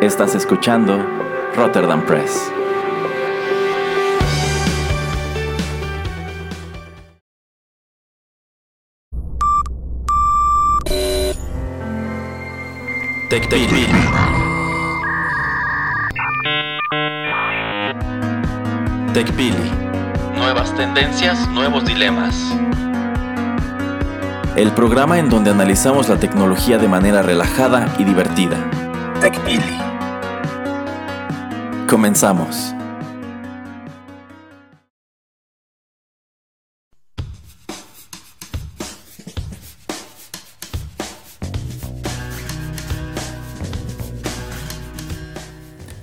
Estás escuchando Rotterdam Press. TechPili. TechPili. Nuevas tendencias, nuevos dilemas. El programa en donde analizamos la tecnología de manera relajada y divertida. TechPili. Comenzamos.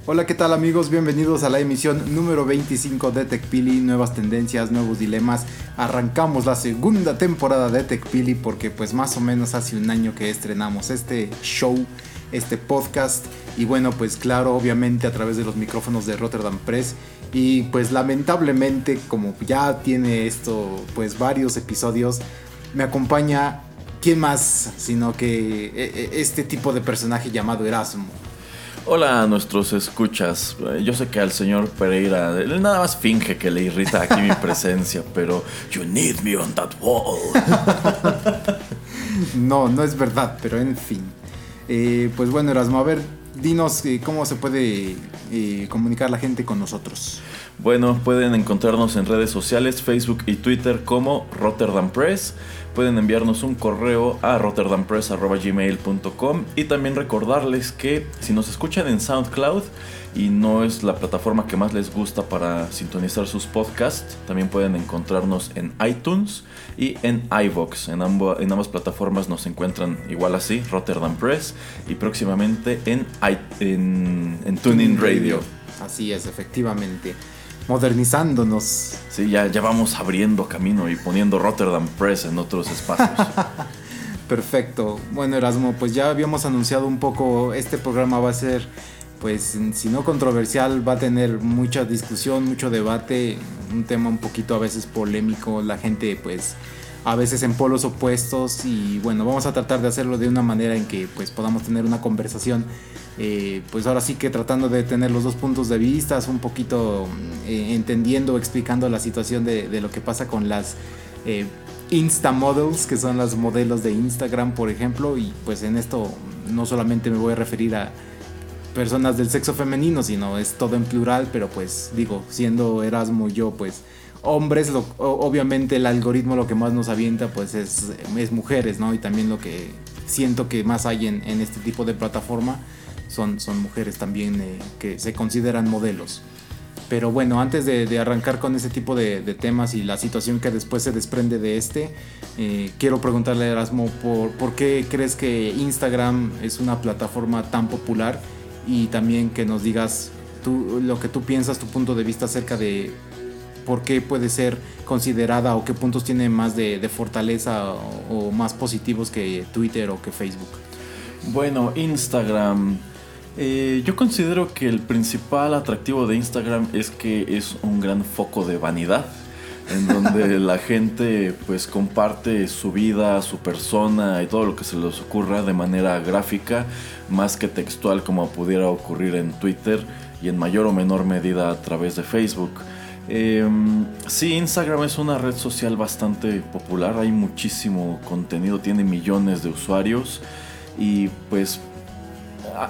Hola, ¿qué tal amigos? Bienvenidos a la emisión número 25 de TechPili, nuevas tendencias, nuevos dilemas. Arrancamos la segunda temporada de TechPili porque pues más o menos hace un año que estrenamos este show, este podcast y bueno, pues claro, obviamente a través de los micrófonos de Rotterdam Press y pues lamentablemente como ya tiene esto pues varios episodios, me acompaña quién más sino que e, e, este tipo de personaje llamado Erasmo. Hola a nuestros escuchas. Yo sé que al señor Pereira nada más finge que le irrita aquí mi presencia, pero you need me on that wall. no, no es verdad, pero en fin. Eh, pues bueno, Erasmo, a ver, dinos eh, cómo se puede eh, comunicar la gente con nosotros. Bueno, pueden encontrarnos en redes sociales, Facebook y Twitter como Rotterdam Press pueden enviarnos un correo a rotterdampress.gmail.com y también recordarles que si nos escuchan en SoundCloud y no es la plataforma que más les gusta para sintonizar sus podcasts, también pueden encontrarnos en iTunes y en iVox. En, en ambas plataformas nos encuentran igual así, Rotterdam Press, y próximamente en, en, en TuneIn Radio. Así es, efectivamente modernizándonos. Sí, ya, ya vamos abriendo camino y poniendo Rotterdam Press en otros espacios. Perfecto. Bueno, Erasmo, pues ya habíamos anunciado un poco, este programa va a ser, pues, si no controversial, va a tener mucha discusión, mucho debate, un tema un poquito a veces polémico, la gente, pues, a veces en polos opuestos y bueno, vamos a tratar de hacerlo de una manera en que, pues, podamos tener una conversación eh, pues ahora sí que tratando de tener los dos puntos de vista, un poquito eh, entendiendo, explicando la situación de, lo que pasa con las eh, Insta Models, que son las modelos de Instagram, por ejemplo, y pues en esto no solamente me voy a referir a personas del sexo femenino, sino es todo en plural, pero pues digo, siendo Erasmo yo, pues hombres, obviamente el algoritmo lo que más nos avienta pues es, es mujeres, ¿no? Y también lo que siento que más hay en, en este tipo de plataforma son, son mujeres también eh, que se consideran modelos. Pero bueno, antes de, arrancar con ese tipo de, temas y la situación que después se desprende de este, eh, quiero preguntarle a Erasmo por, por qué crees que Instagram es una plataforma tan popular y también que nos digas tú, lo que tú piensas, tu punto de vista acerca de por qué puede ser considerada o qué puntos tiene más de, fortaleza o más positivos que Twitter o que Facebook. Bueno, Instagram eh, yo considero que el principal atractivo de Instagram es que es un gran foco de vanidad en donde la gente pues comparte su vida, su persona y todo lo que se les ocurra de manera gráfica más que textual como pudiera ocurrir en Twitter y en mayor o menor medida a través de Facebook. Em, sí, Instagram es una red social bastante popular, hay muchísimo contenido, tiene millones de usuarios y pues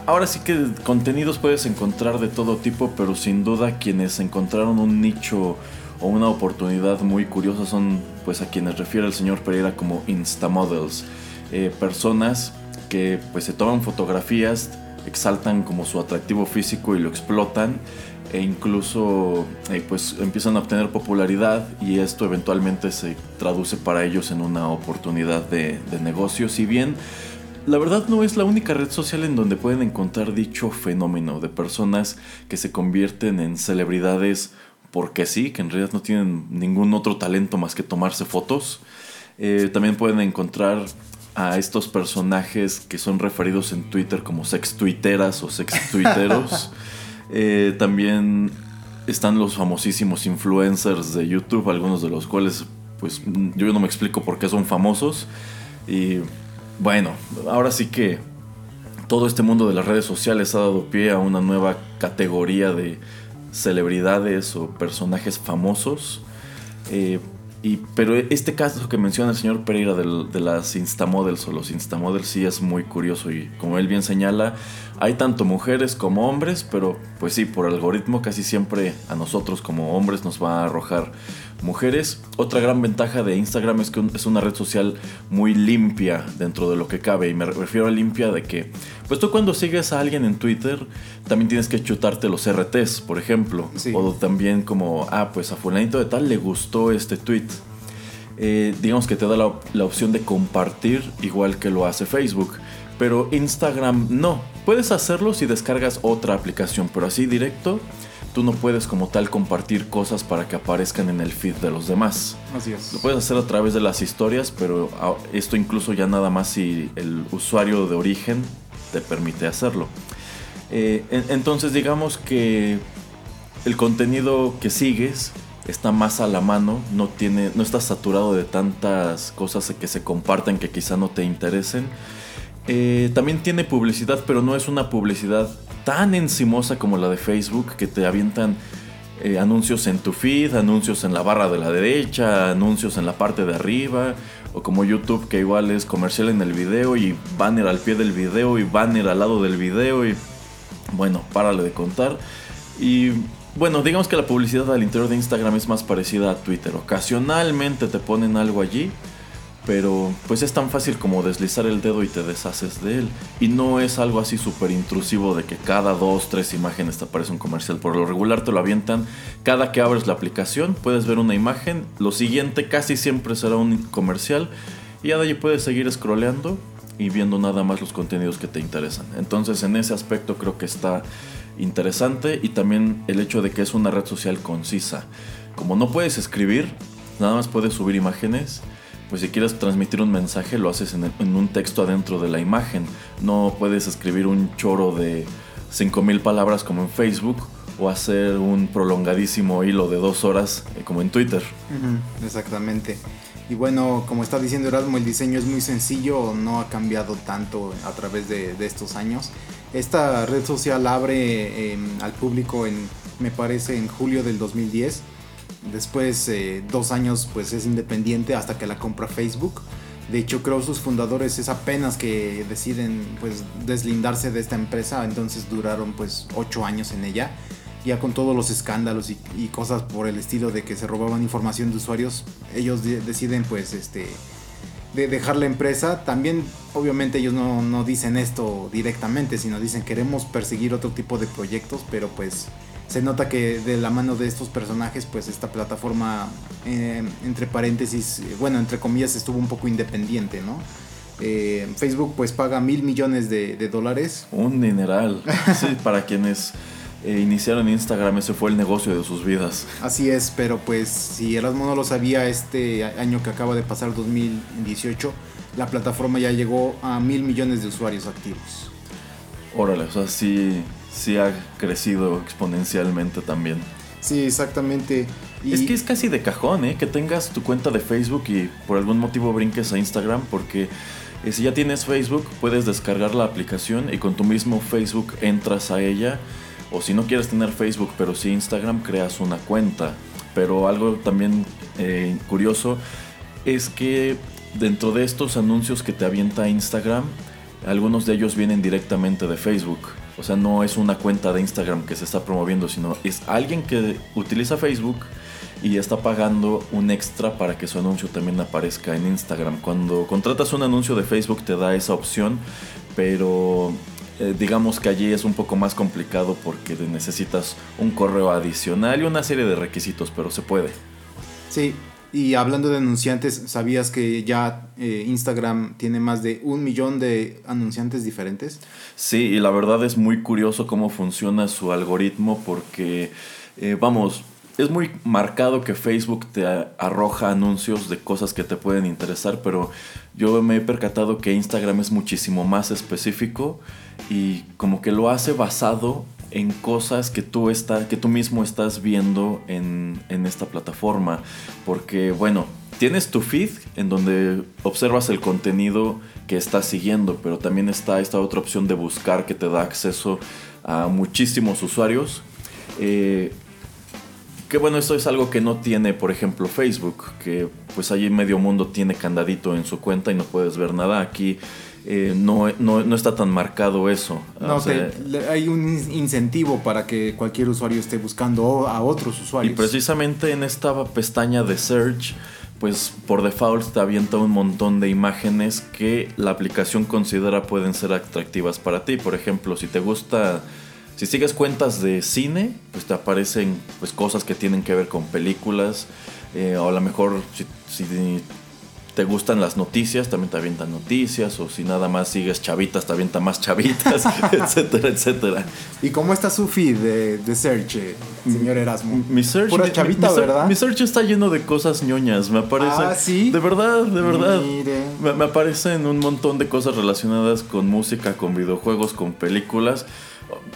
ahora sí que contenidos puedes encontrar de todo tipo, pero sin duda quienes encontraron un nicho o una oportunidad muy curiosa son pues a quienes refiere el señor Pereira como instamodels, eh, personas que pues se toman fotografías, exaltan como su atractivo físico y lo explotan e incluso eh, pues empiezan a obtener popularidad y esto eventualmente se traduce para ellos en una oportunidad de, de negocio, si bien la verdad no es la única red social en donde pueden encontrar dicho fenómeno de personas que se convierten en celebridades porque sí, que en realidad no tienen ningún otro talento más que tomarse fotos. Eh, también pueden encontrar a estos personajes que son referidos en Twitter como sex tuiteras o sex tuiteros. Eh, también están los famosísimos influencers de YouTube, algunos de los cuales pues yo no me explico por qué son famosos. Y bueno, ahora sí que todo este mundo de las redes sociales ha dado pie a una nueva categoría de celebridades o personajes famosos. Eh, y, pero este caso que menciona el señor Pereira de las Instamodels o los Instamodels sí es muy curioso y como él bien señala, hay tanto mujeres como hombres, pero pues sí, por algoritmo casi siempre a nosotros como hombres nos va a arrojar mujeres. Otra gran ventaja de Instagram es que es una red social muy limpia dentro de lo que cabe y me refiero a limpia de que pues tú cuando sigues a alguien en Twitter también tienes que chutarte los RTs, por ejemplo. O también como, ah, pues a fulanito de tal le gustó este tweet. Eh, digamos que te da la, la opción de compartir igual que lo hace Facebook. Pero Instagram no. Puedes hacerlo si descargas otra aplicación, pero así directo tú no puedes como tal compartir cosas para que aparezcan en el feed de los demás. Así es. Lo puedes hacer a través de las historias, pero esto incluso ya nada más si el usuario de origen te permite hacerlo. Eh, entonces digamos que el contenido que sigues está más a la mano, no, tiene, no está saturado de tantas cosas que se comparten que quizá no te interesen. Eh, también tiene publicidad, pero no es una publicidad tan encimosa como la de Facebook que te avientan eh, anuncios en tu feed, anuncios en la barra de la derecha, anuncios en la parte de arriba, o como YouTube que igual es comercial en el video y banner al pie del video y banner al lado del video y bueno, párale de contar. Y bueno, digamos que la publicidad al interior de Instagram es más parecida a Twitter. Ocasionalmente te ponen algo allí, pero pues es tan fácil como deslizar el dedo y te deshaces de él. Y no es algo así súper intrusivo de que cada dos, tres imágenes te aparece un comercial. Por lo regular te lo avientan cada que abres la aplicación, puedes ver una imagen, lo siguiente casi siempre será un comercial y ya de allí puedes seguir scrolleando y viendo nada más los contenidos que te interesan. Entonces en ese aspecto creo que está interesante y también el hecho de que es una red social concisa. Como no puedes escribir, nada más puedes subir imágenes pues si quieres transmitir un mensaje lo haces en, un texto adentro de la imagen. No puedes escribir un choro de 5000 palabras como en Facebook o hacer un prolongadísimo hilo de dos horas eh, como en Twitter. exactamente. Y bueno, como está diciendo Erasmo, el diseño es muy sencillo, no ha cambiado tanto a través de, estos años. Esta red social abre em, al público en, me parece, en julio del 2010 Después, eh, dos años, pues es independiente hasta que la compra Facebook. De hecho, creo sus fundadores es apenas que deciden pues deslindarse de esta empresa, entonces duraron pues ocho años en ella, ya con todos los escándalos y, cosas por el estilo de que se robaban información de usuarios, ellos deciden pues este de dejar la empresa. También obviamente ellos no, no dicen esto directamente, sino dicen queremos perseguir otro tipo de proyectos, pero pues se nota que de la mano de estos personajes, pues esta plataforma, eh, entre paréntesis, bueno, entre comillas, estuvo un poco independiente, ¿no? Eh, Facebook pues paga mil millones de, dólares. Un dineral. sí, para quienes eh, iniciaron Instagram, ese fue el negocio de sus vidas. Así es, pero pues si Erasmo no lo sabía, este año que acaba de pasar, 2018, la plataforma ya llegó a mil millones de usuarios activos. Órale, o sea, sí, sí ha crecido exponencialmente también. Sí, exactamente. Es que es casi de cajón, ¿eh? Que tengas tu cuenta de Facebook y por algún motivo brinques a Instagram porque eh, si ya tienes Facebook puedes descargar la aplicación y con tu mismo Facebook entras a ella. O si no quieres tener Facebook pero sí Instagram, creas una cuenta. Pero algo también eh, curioso es que dentro de estos anuncios que te avienta Instagram, algunos de ellos vienen directamente de Facebook. O sea, no es una cuenta de Instagram que se está promoviendo, sino es alguien que utiliza Facebook y está pagando un extra para que su anuncio también aparezca en Instagram. Cuando contratas un anuncio de Facebook te da esa opción, pero eh, digamos que allí es un poco más complicado porque necesitas un correo adicional y una serie de requisitos, pero se puede. Sí, y hablando de anunciantes, ¿sabías que ya eh, Instagram tiene más de un millón de anunciantes diferentes? Sí, y la verdad es muy curioso cómo funciona su algoritmo porque, eh, vamos, es muy marcado que Facebook te arroja anuncios de cosas que te pueden interesar, pero yo me he percatado que Instagram es muchísimo más específico y como que lo hace basado en cosas que tú, que tú mismo estás viendo en, en esta plataforma. Porque, bueno, tienes tu feed en donde observas el contenido que estás siguiendo, pero también está esta otra opción de buscar que te da acceso a muchísimos usuarios. Eh, que bueno, esto es algo que no tiene, por ejemplo, Facebook, que pues allí medio mundo tiene candadito en su cuenta y no puedes ver nada. Aquí eh, no, no, está tan marcado eso. No, hay un incentivo para que cualquier usuario esté buscando a otros usuarios. Y precisamente en esta pestaña de search, pues por default te avienta un montón de imágenes que la aplicación considera pueden ser atractivas para ti. Por ejemplo, si te gusta si sigues cuentas de cine, pues te aparecen pues, cosas que tienen que ver con películas. Eh, o a lo mejor si, te gustan las noticias, también te avientan noticias. O si nada más sigues chavitas, te avientan más chavitas, etcétera, etcétera. ¿Y cómo está su feed de, search, eh, señor Erasmo? Mi search. Pura chavita, ¿verdad? Mi search está lleno de cosas ñoñas. Me aparece. Ah, sí. De verdad, de verdad. Me, me aparecen un montón de cosas relacionadas con música, con videojuegos, con películas.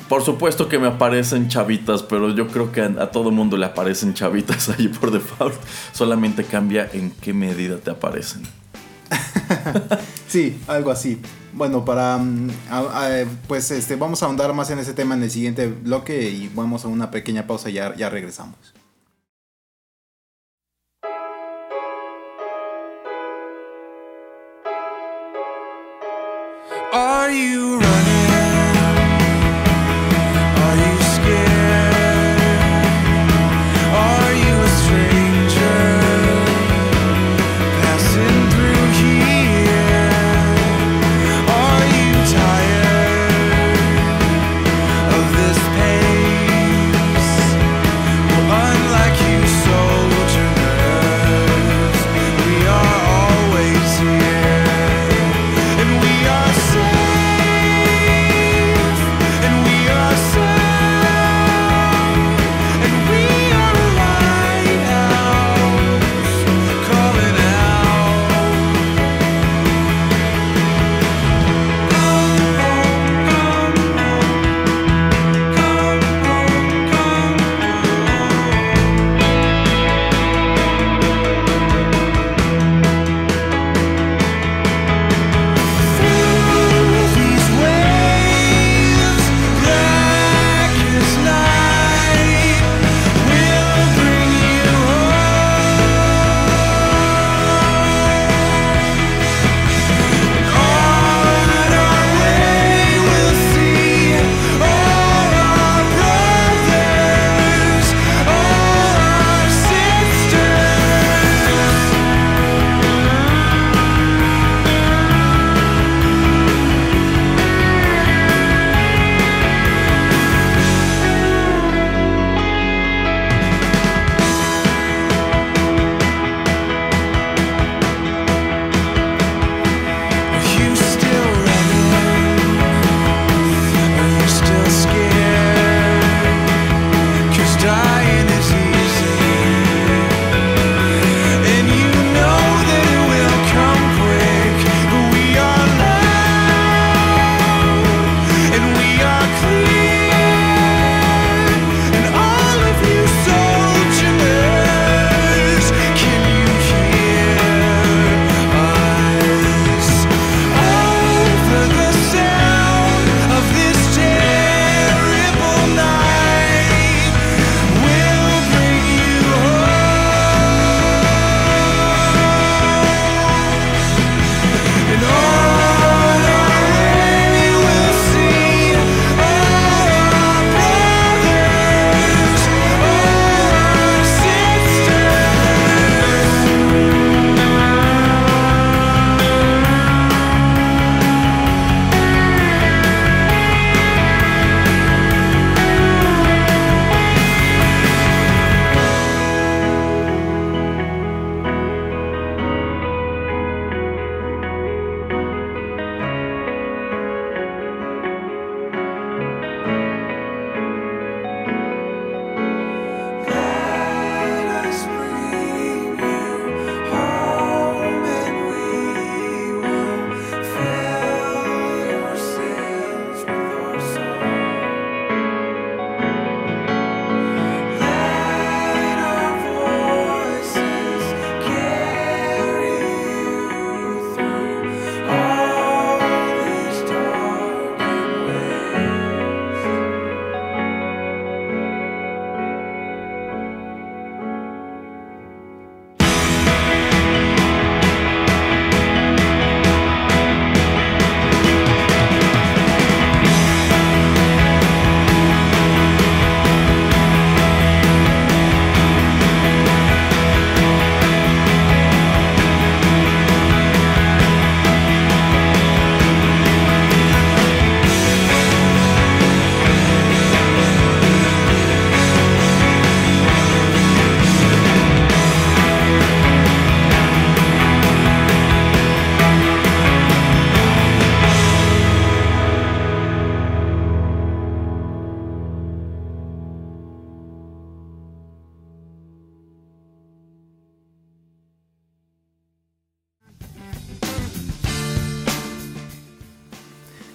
Por supuesto que me aparecen chavitas, pero yo creo que a, todo mundo le aparecen chavitas ahí por default. Solamente cambia en qué medida te aparecen. sí, algo así. Bueno, para mm, pues este vamos a ahondar más en ese tema en el siguiente bloque y vamos a una pequeña pausa y ya, ya regresamos. Are you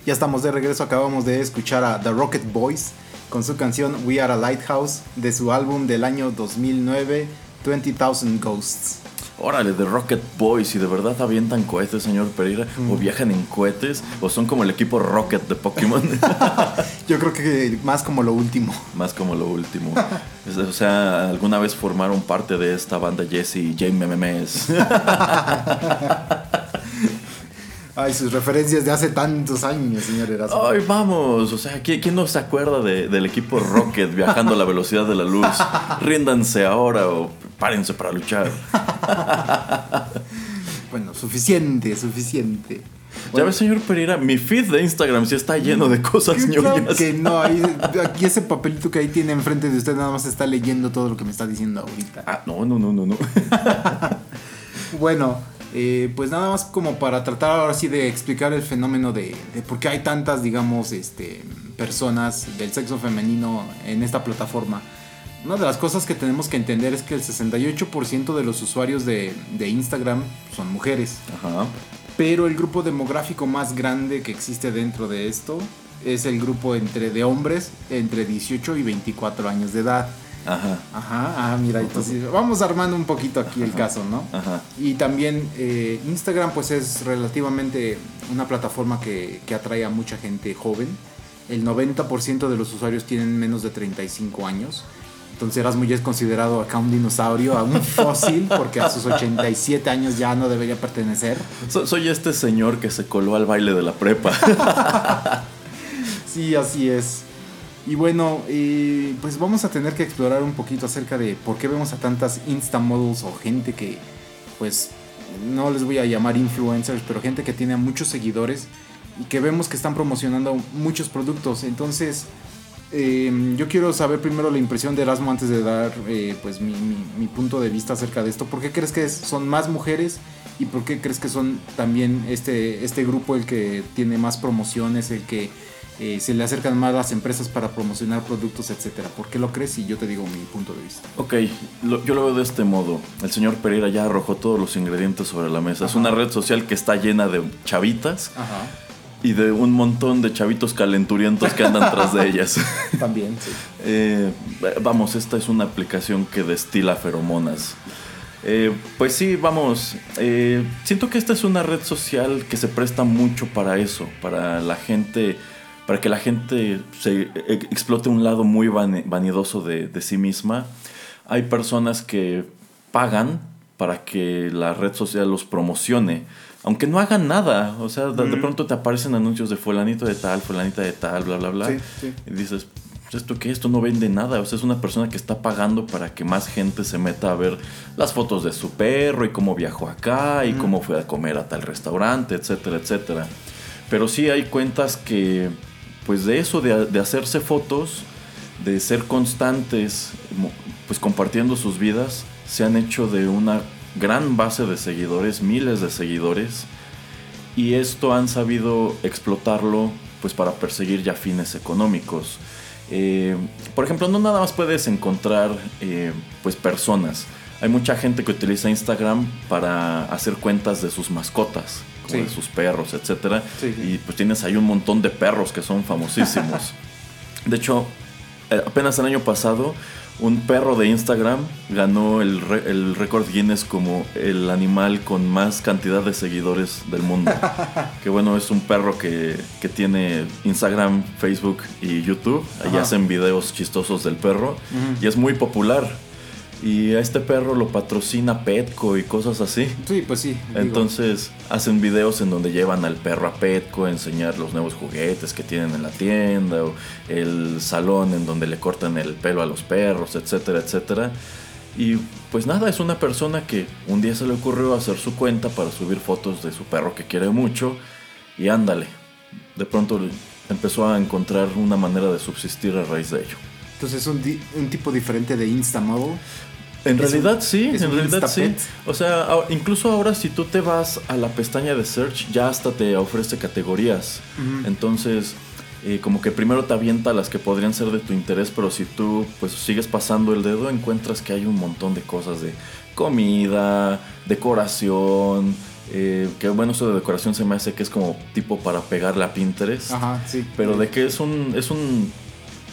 Ya estamos de regreso, acabamos de escuchar a The Rocket Boys con su canción We Are a Lighthouse de su álbum del año 2009, 20,000 Ghosts. Órale, de Rocket Boys, y de verdad avientan cohetes, señor Pereira, o viajan en cohetes, o son como el equipo Rocket de Pokémon. Yo creo que más como lo último. Más como lo último. o sea, alguna vez formaron parte de esta banda Jesse y James Memes. Ay, sus referencias de hace tantos años, señor Erasmo. Ay, vamos. O sea, ¿quién, quién no se acuerda del equipo Rocket viajando a la velocidad de la luz? Ríndanse ahora o párense para luchar. bueno, suficiente, suficiente. Ya ves, señor Pereira, mi feed de Instagram sí está lleno de cosas ñoñas. que no, aquí ese papelito que ahí tiene enfrente de usted nada más está leyendo todo lo que me está diciendo ahorita. Ah, no, no, no, no, no. bueno, eh, pues nada más como para tratar ahora sí de explicar el fenómeno de, por qué hay tantas, digamos, este, personas del sexo femenino en esta plataforma. Una de las cosas que tenemos que entender es que el 68% de los usuarios de, Instagram son mujeres. Pero el grupo demográfico más grande que existe dentro de esto es el grupo entre de hombres entre 18 y 24 años de edad. Ajá. Ajá, ah, mira, entonces vamos armando un poquito aquí el caso, ¿no? Ajá. Y también eh, Instagram pues es relativamente una plataforma que, que atrae a mucha gente joven. El 90% de los usuarios tienen menos de 35 años. Entonces Erasmus ya es considerado acá un dinosaurio, a un fósil, porque a sus 87 años ya no debería pertenecer. soy este señor que se coló al baile de la prepa. sí, así es. Y bueno, eh, pues vamos a tener que explorar un poquito acerca de por qué vemos a tantas Insta models o gente que, pues, no les voy a llamar influencers, pero gente que tiene muchos seguidores y que vemos que están promocionando muchos productos. Entonces, eh, yo quiero saber primero la impresión de Erasmo antes de dar eh, pues mi, mi, punto de vista acerca de esto. ¿Por qué crees que son más mujeres y por qué crees que son también este, este grupo el que tiene más promociones, el que eh, se le acercan más las empresas para promocionar productos, etcétera. ¿Por qué lo crees? Y yo te digo mi punto de vista. Ok, yo lo veo de este modo. El señor Pereira ya arrojó todos los ingredientes sobre la mesa. Es una red social que está llena de chavitas. Y de un montón de chavitos calenturientos que andan tras de ellas. También, sí. Eh, vamos, esta es una aplicación que destila feromonas. Eh, pues sí, vamos. siento que esta es una red social que se presta mucho para eso, para la gente para que la gente se e, explote un lado muy vanidoso de, sí misma. Hay personas que pagan para que la red social los promocione, aunque no hagan nada. O sea, de, pronto te aparecen anuncios de fulanito de tal, fulanita de tal, bla, bla, bla. Y dices, ¿esto qué? Esto no vende nada. O sea, es una persona que está pagando para que más gente se meta a ver las fotos de su perro y cómo viajó acá y cómo fue a comer a tal restaurante, etcétera, etcétera. Pero sí hay cuentas que pues de eso, de, hacerse fotos, de ser constantes, pues compartiendo sus vidas, se han hecho de una gran base de seguidores, miles de seguidores, y esto han sabido explotarlo pues para perseguir ya fines económicos. Eh, por ejemplo, no nada más puedes encontrar eh, pues personas. Hay mucha gente que utiliza Instagram para hacer cuentas de sus mascotas de sus perros, etcétera. Y pues tienes ahí un montón de perros que son famosísimos. de hecho, eh, apenas el año pasado, un perro de Instagram ganó el, el récord Guinness como el animal con más cantidad de seguidores del mundo. que bueno, es un perro que, que tiene Instagram, Facebook y YouTube. Ahí hacen videos chistosos del perro. Y es muy popular. Y a este perro lo patrocina Petco y cosas así. Sí, pues sí. Entonces hacen videos en donde llevan al perro a Petco a enseñar los nuevos juguetes que tienen en la tienda o el salón en donde le cortan el pelo a los perros, etcétera, etcétera. Y pues nada, es una persona que un día se le ocurrió hacer su cuenta para subir fotos de su perro que quiere mucho y ándale. De pronto empezó a encontrar una manera de subsistir a raíz de ello. Entonces es un, un tipo diferente de Instamodel en realidad sí, en realidad sí. O sea, incluso ahora si tú te vas a la pestaña de search, ya hasta te ofrece categorías. Entonces, eh, como que primero te avienta las que podrían ser de tu interés, pero si tú pues sigues pasando el dedo, encuentras que hay un montón de cosas de comida, decoración, Eh, que bueno, eso de decoración se me hace que es como tipo para pegarle a Pinterest. Ajá, sí. Pero de que es un, es un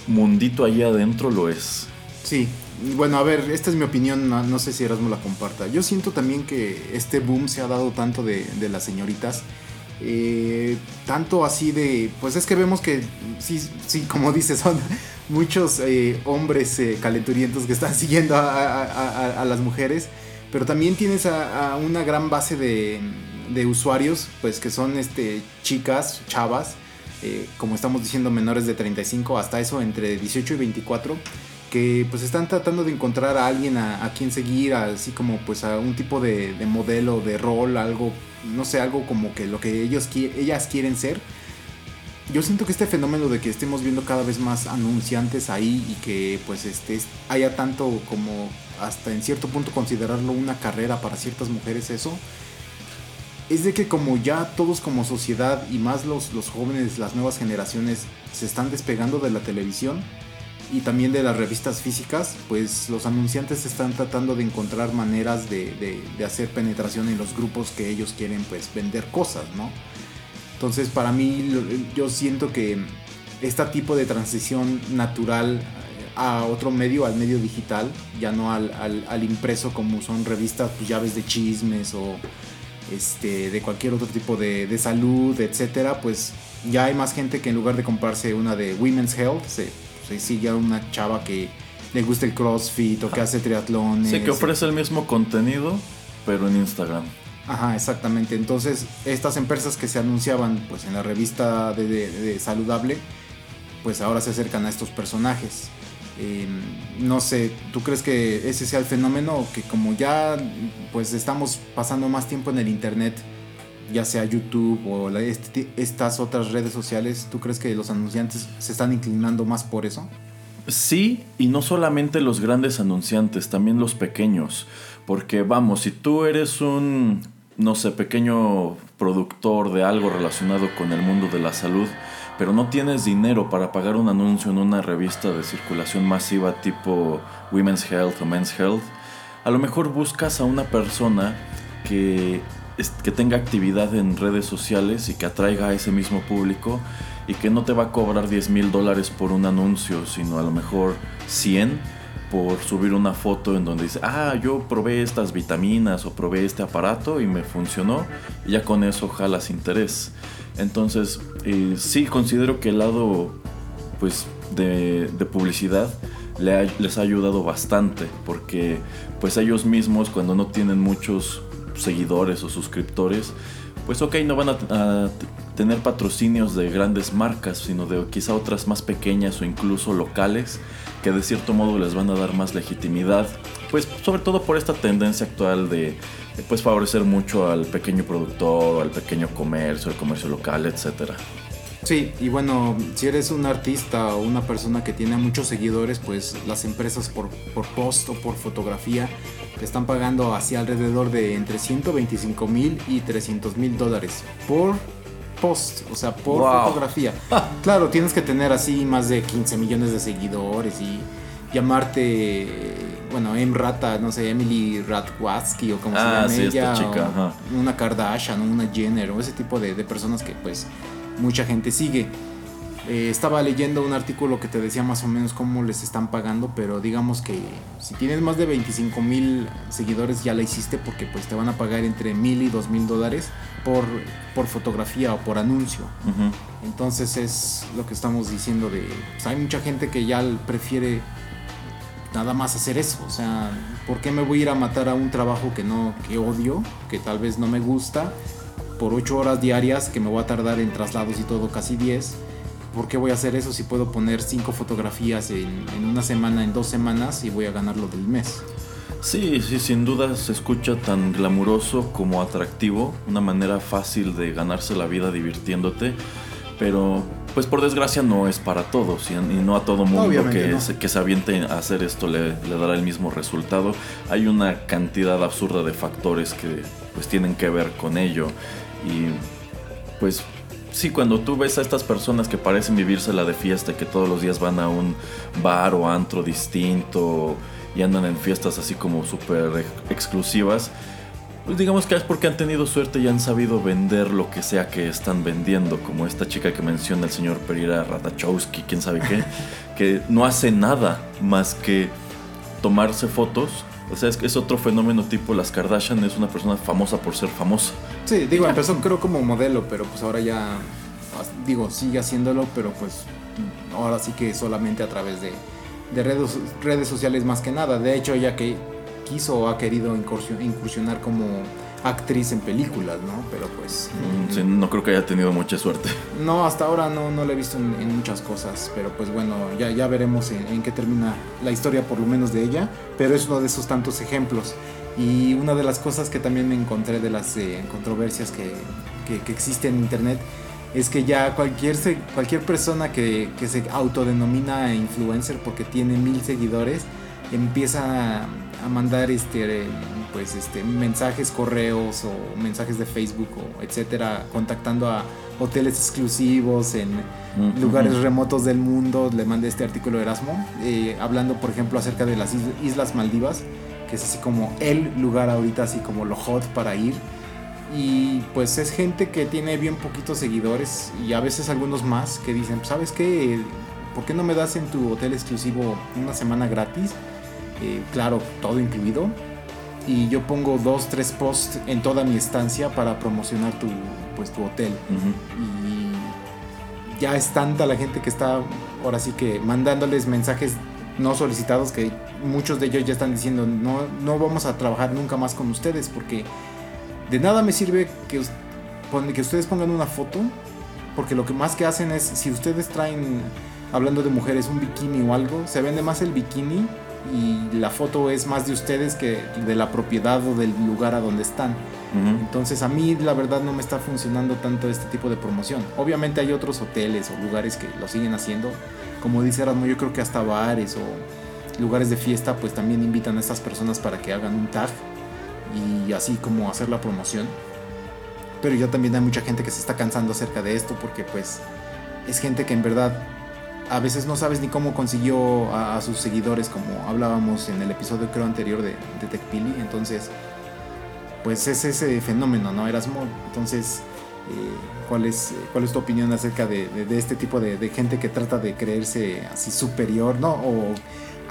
mundito allá adentro, lo es. Sí, bueno, a ver, esta es mi opinión, no, sé si Erasmo la comparta. Yo siento también que este boom se ha dado tanto de, las señoritas. Eh, tanto así de, pues es que vemos que, sí, sí como dices, son muchos eh, hombres eh, calenturientos que están siguiendo a, las mujeres, pero también tienes a, una gran base de, de, usuarios, pues que son este, chicas, chavas, como estamos diciendo, menores de 35, hasta eso entre 18 y 24 que pues están tratando de encontrar a alguien a, quien seguir, así como pues a un tipo de, modelo, de rol, algo, no sé, algo como que lo que ellos, ellas quieren ser. Yo siento que este fenómeno de que estemos viendo cada vez más anunciantes ahí y que pues este, haya tanto como hasta en cierto punto considerarlo una carrera para ciertas mujeres eso, es de que como ya todos como sociedad y más los, los jóvenes, las nuevas generaciones se están despegando de la televisión, y también de las revistas físicas, pues los anunciantes están tratando de encontrar maneras de, hacer penetración en los grupos que ellos quieren pues vender cosas, ¿no? Entonces para mí yo siento que este tipo de transición natural a otro medio, al medio digital, ya no al, impreso como son revistas, pues llaves de chismes o este, de cualquier otro tipo de, de salud, etcétera, pues ya hay más gente que en lugar de comprarse una de Women's Health, se sí, ya una chava que le gusta el CrossFit o que hace triatlones. Sí, que ofrece el mismo contenido, pero en Instagram. Ajá, exactamente. Entonces, estas empresas que se anunciaban pues en la revista de, saludable, pues ahora se acercan a estos personajes. Em, no sé, ¿tú crees que ese sea el fenómeno? Que como ya pues estamos pasando más tiempo en el internet, ya sea YouTube o este estas otras redes sociales, ¿tú crees que los anunciantes se están inclinando más por eso? Sí, y no solamente los grandes anunciantes, también los pequeños. Porque vamos, si tú eres un, no sé, pequeño productor de algo relacionado con el mundo de la salud, pero no tienes dinero para pagar un anuncio en una revista de circulación masiva tipo Women's Health o Men's Health, a lo mejor buscas a una persona que que tenga actividad en redes sociales y que atraiga a ese mismo público y que no te va a cobrar 10 mil dólares por un anuncio, sino a lo mejor 100 por subir una foto en donde dice, ah, yo probé estas vitaminas o probé este aparato y me funcionó, y ya con eso jalas interés. Entonces, eh, sí considero que el lado pues, de, publicidad les ha ayudado bastante, porque pues ellos mismos cuando no tienen muchos seguidores o suscriptores, pues ok, no van a, tener patrocinios de grandes marcas, sino de quizá otras más pequeñas o incluso locales, que de cierto modo les van a dar más legitimidad, pues sobre todo por esta tendencia actual de pues favorecer mucho al pequeño productor, al pequeño comercio, al comercio local, etcétera. Sí, y bueno, si eres un artista o una persona que tiene muchos seguidores, pues las empresas por, por post o por fotografía te están pagando hacia alrededor de entre 125 mil y 300 mil dólares por post, o sea, por fotografía. claro, tienes que tener así más de 15 millones de seguidores y llamarte, bueno, Emrata, no sé, Emily Ratwatsky o como se ah, llame ella, chica, una Kardashian, una Jenner o ese tipo de, de personas que pues mucha gente sigue. Eh, estaba leyendo un artículo que te decía más o menos cómo les están pagando, pero digamos que si tienes más de 25 mil seguidores ya la hiciste porque pues te van a pagar entre mil y dos mil dólares por, por fotografía o por anuncio. Entonces es lo que estamos diciendo de... Pues, hay mucha gente que ya prefiere nada más hacer eso. O sea, ¿por qué me voy a ir a matar a un trabajo que no, que odio, que tal vez no me gusta? por 8 horas diarias que me voy a tardar en traslados y todo casi 10. ¿Por qué voy a hacer eso si puedo poner 5 fotografías en, una semana, en dos semanas y voy a ganar lo del mes? Sí, sí, sin duda se escucha tan glamuroso como atractivo, una manera fácil de ganarse la vida divirtiéndote, pero pues por desgracia no es para todos y, no a todo mundo que, se, que se aviente a hacer esto le, le, dará el mismo resultado. Hay una cantidad absurda de factores que pues tienen que ver con ello. Y pues sí, cuando tú ves a estas personas que parecen vivírsela de fiesta, que todos los días van a un bar o antro distinto y andan en fiestas así como súper exclusivas, Pues digamos que es porque han tenido suerte y han sabido vender lo que sea que están vendiendo, como esta chica que menciona el señor Pereira Radachowski, quién sabe qué, que no hace nada más que tomarse fotos. O sea, es que es otro fenómeno tipo las Kardashian, es una persona famosa por ser famosa. Sí, digo, empezó creo como modelo, pero pues ahora ya, digo, sigue haciéndolo, pero pues ahora sí que solamente a través de, de redes, redes sociales más que nada. De hecho, ya que quiso o ha querido incursionar como actriz en películas, ¿no? Pero pues... Mm, no creo que haya tenido mucha suerte. No, hasta ahora no, no la he visto en, muchas cosas, pero pues bueno, ya, ya veremos en, qué termina la historia por lo menos de ella, pero es uno de esos tantos ejemplos. Y una de las cosas que también me encontré de las eh, controversias que, que, existen en Internet es que ya cualquier, cualquier persona que, que se autodenomina influencer porque tiene mil seguidores, empieza a mandar este pues este mensajes correos o mensajes de Facebook o etcétera contactando a hoteles exclusivos en lugares remotos del mundo le mandé este artículo de Erasmo eh, hablando por ejemplo acerca de las islas Maldivas que es así como el lugar ahorita así como lo hot para ir y pues es gente que tiene bien poquitos seguidores y a veces algunos más que dicen sabes qué ¿por qué no me das en tu hotel exclusivo una semana gratis? Eh, claro, todo incluido. Y yo pongo dos, tres posts en toda mi estancia para promocionar tu, pues, tu hotel. Y ya es tanta la gente que está ahora sí que mandándoles mensajes no solicitados que muchos de ellos ya están diciendo no, no vamos a trabajar nunca más con ustedes porque de nada me sirve que, que ustedes pongan una foto porque lo que más que hacen es si ustedes traen hablando de mujeres un bikini o algo se vende más el bikini y la foto es más de ustedes que de la propiedad o del lugar a donde están. Entonces a mí la verdad no me está funcionando tanto este tipo de promoción. Obviamente hay otros hoteles o lugares que lo siguen haciendo. Como dice Erasmo, yo creo que hasta bares o lugares de fiesta pues también invitan a estas personas para que hagan un tag y así como hacer la promoción. Pero ya también hay mucha gente que se está cansando acerca de esto porque pues es gente que en verdad a veces no sabes ni cómo consiguió a, sus seguidores, como hablábamos en el episodio creo anterior de, de TechPili. Entonces, pues es ese fenómeno, ¿no? Erasmo. Entonces, eh, ¿cuál, es, ¿cuál es tu opinión acerca de, este tipo de, de, gente que trata de creerse así superior, ¿no? O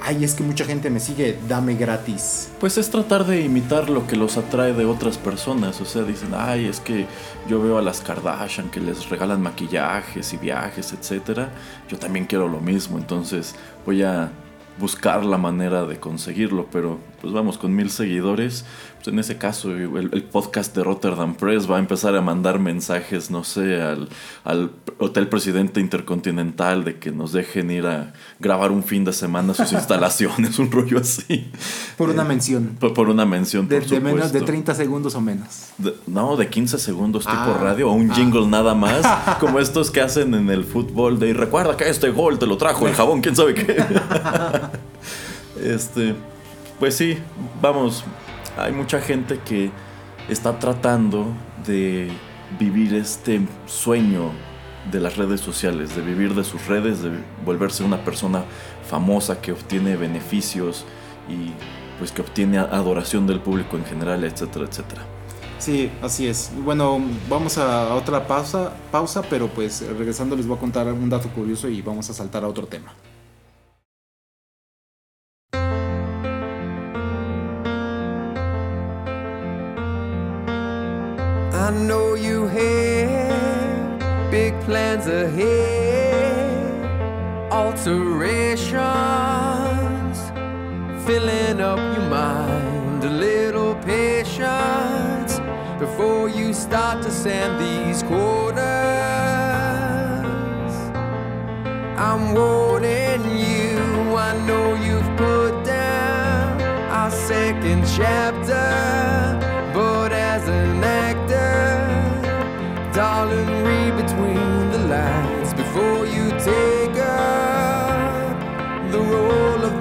ay, es que mucha gente me sigue, dame gratis. Pues es tratar de imitar lo que los atrae de otras personas. O sea, dicen, ay, es que yo veo a las Kardashian que les regalan maquillajes y viajes, etc. Yo también quiero lo mismo, entonces voy a buscar la manera de conseguirlo, pero pues vamos, con mil seguidores, en ese caso el, podcast de Rotterdam Press va a empezar a mandar mensajes, no sé, al, al, Hotel Presidente Intercontinental de que nos dejen ir a grabar un fin de semana sus instalaciones, un rollo así. Por una eh, mención. Por, una mención, de, de menos de 30 segundos o menos. no, de 15 segundos tipo ah, radio o un ah. jingle nada más, como estos que hacen en el fútbol de y recuerda que este gol te lo trajo el jabón, quién sabe qué. este, pues sí, vamos, hay mucha gente que está tratando de vivir este sueño de las redes sociales, de vivir de sus redes, de volverse una persona famosa que obtiene beneficios y pues que obtiene adoración del público en general, etcétera, etcétera. Sí, así es. Bueno, vamos a otra pausa, pausa, pero pues regresando les voy a contar un dato curioso y vamos a saltar a otro tema. I know you have big plans ahead, alterations, filling up your mind, a little patience before you start to send these quarters. I'm warning you, I know you've put down our second chapter.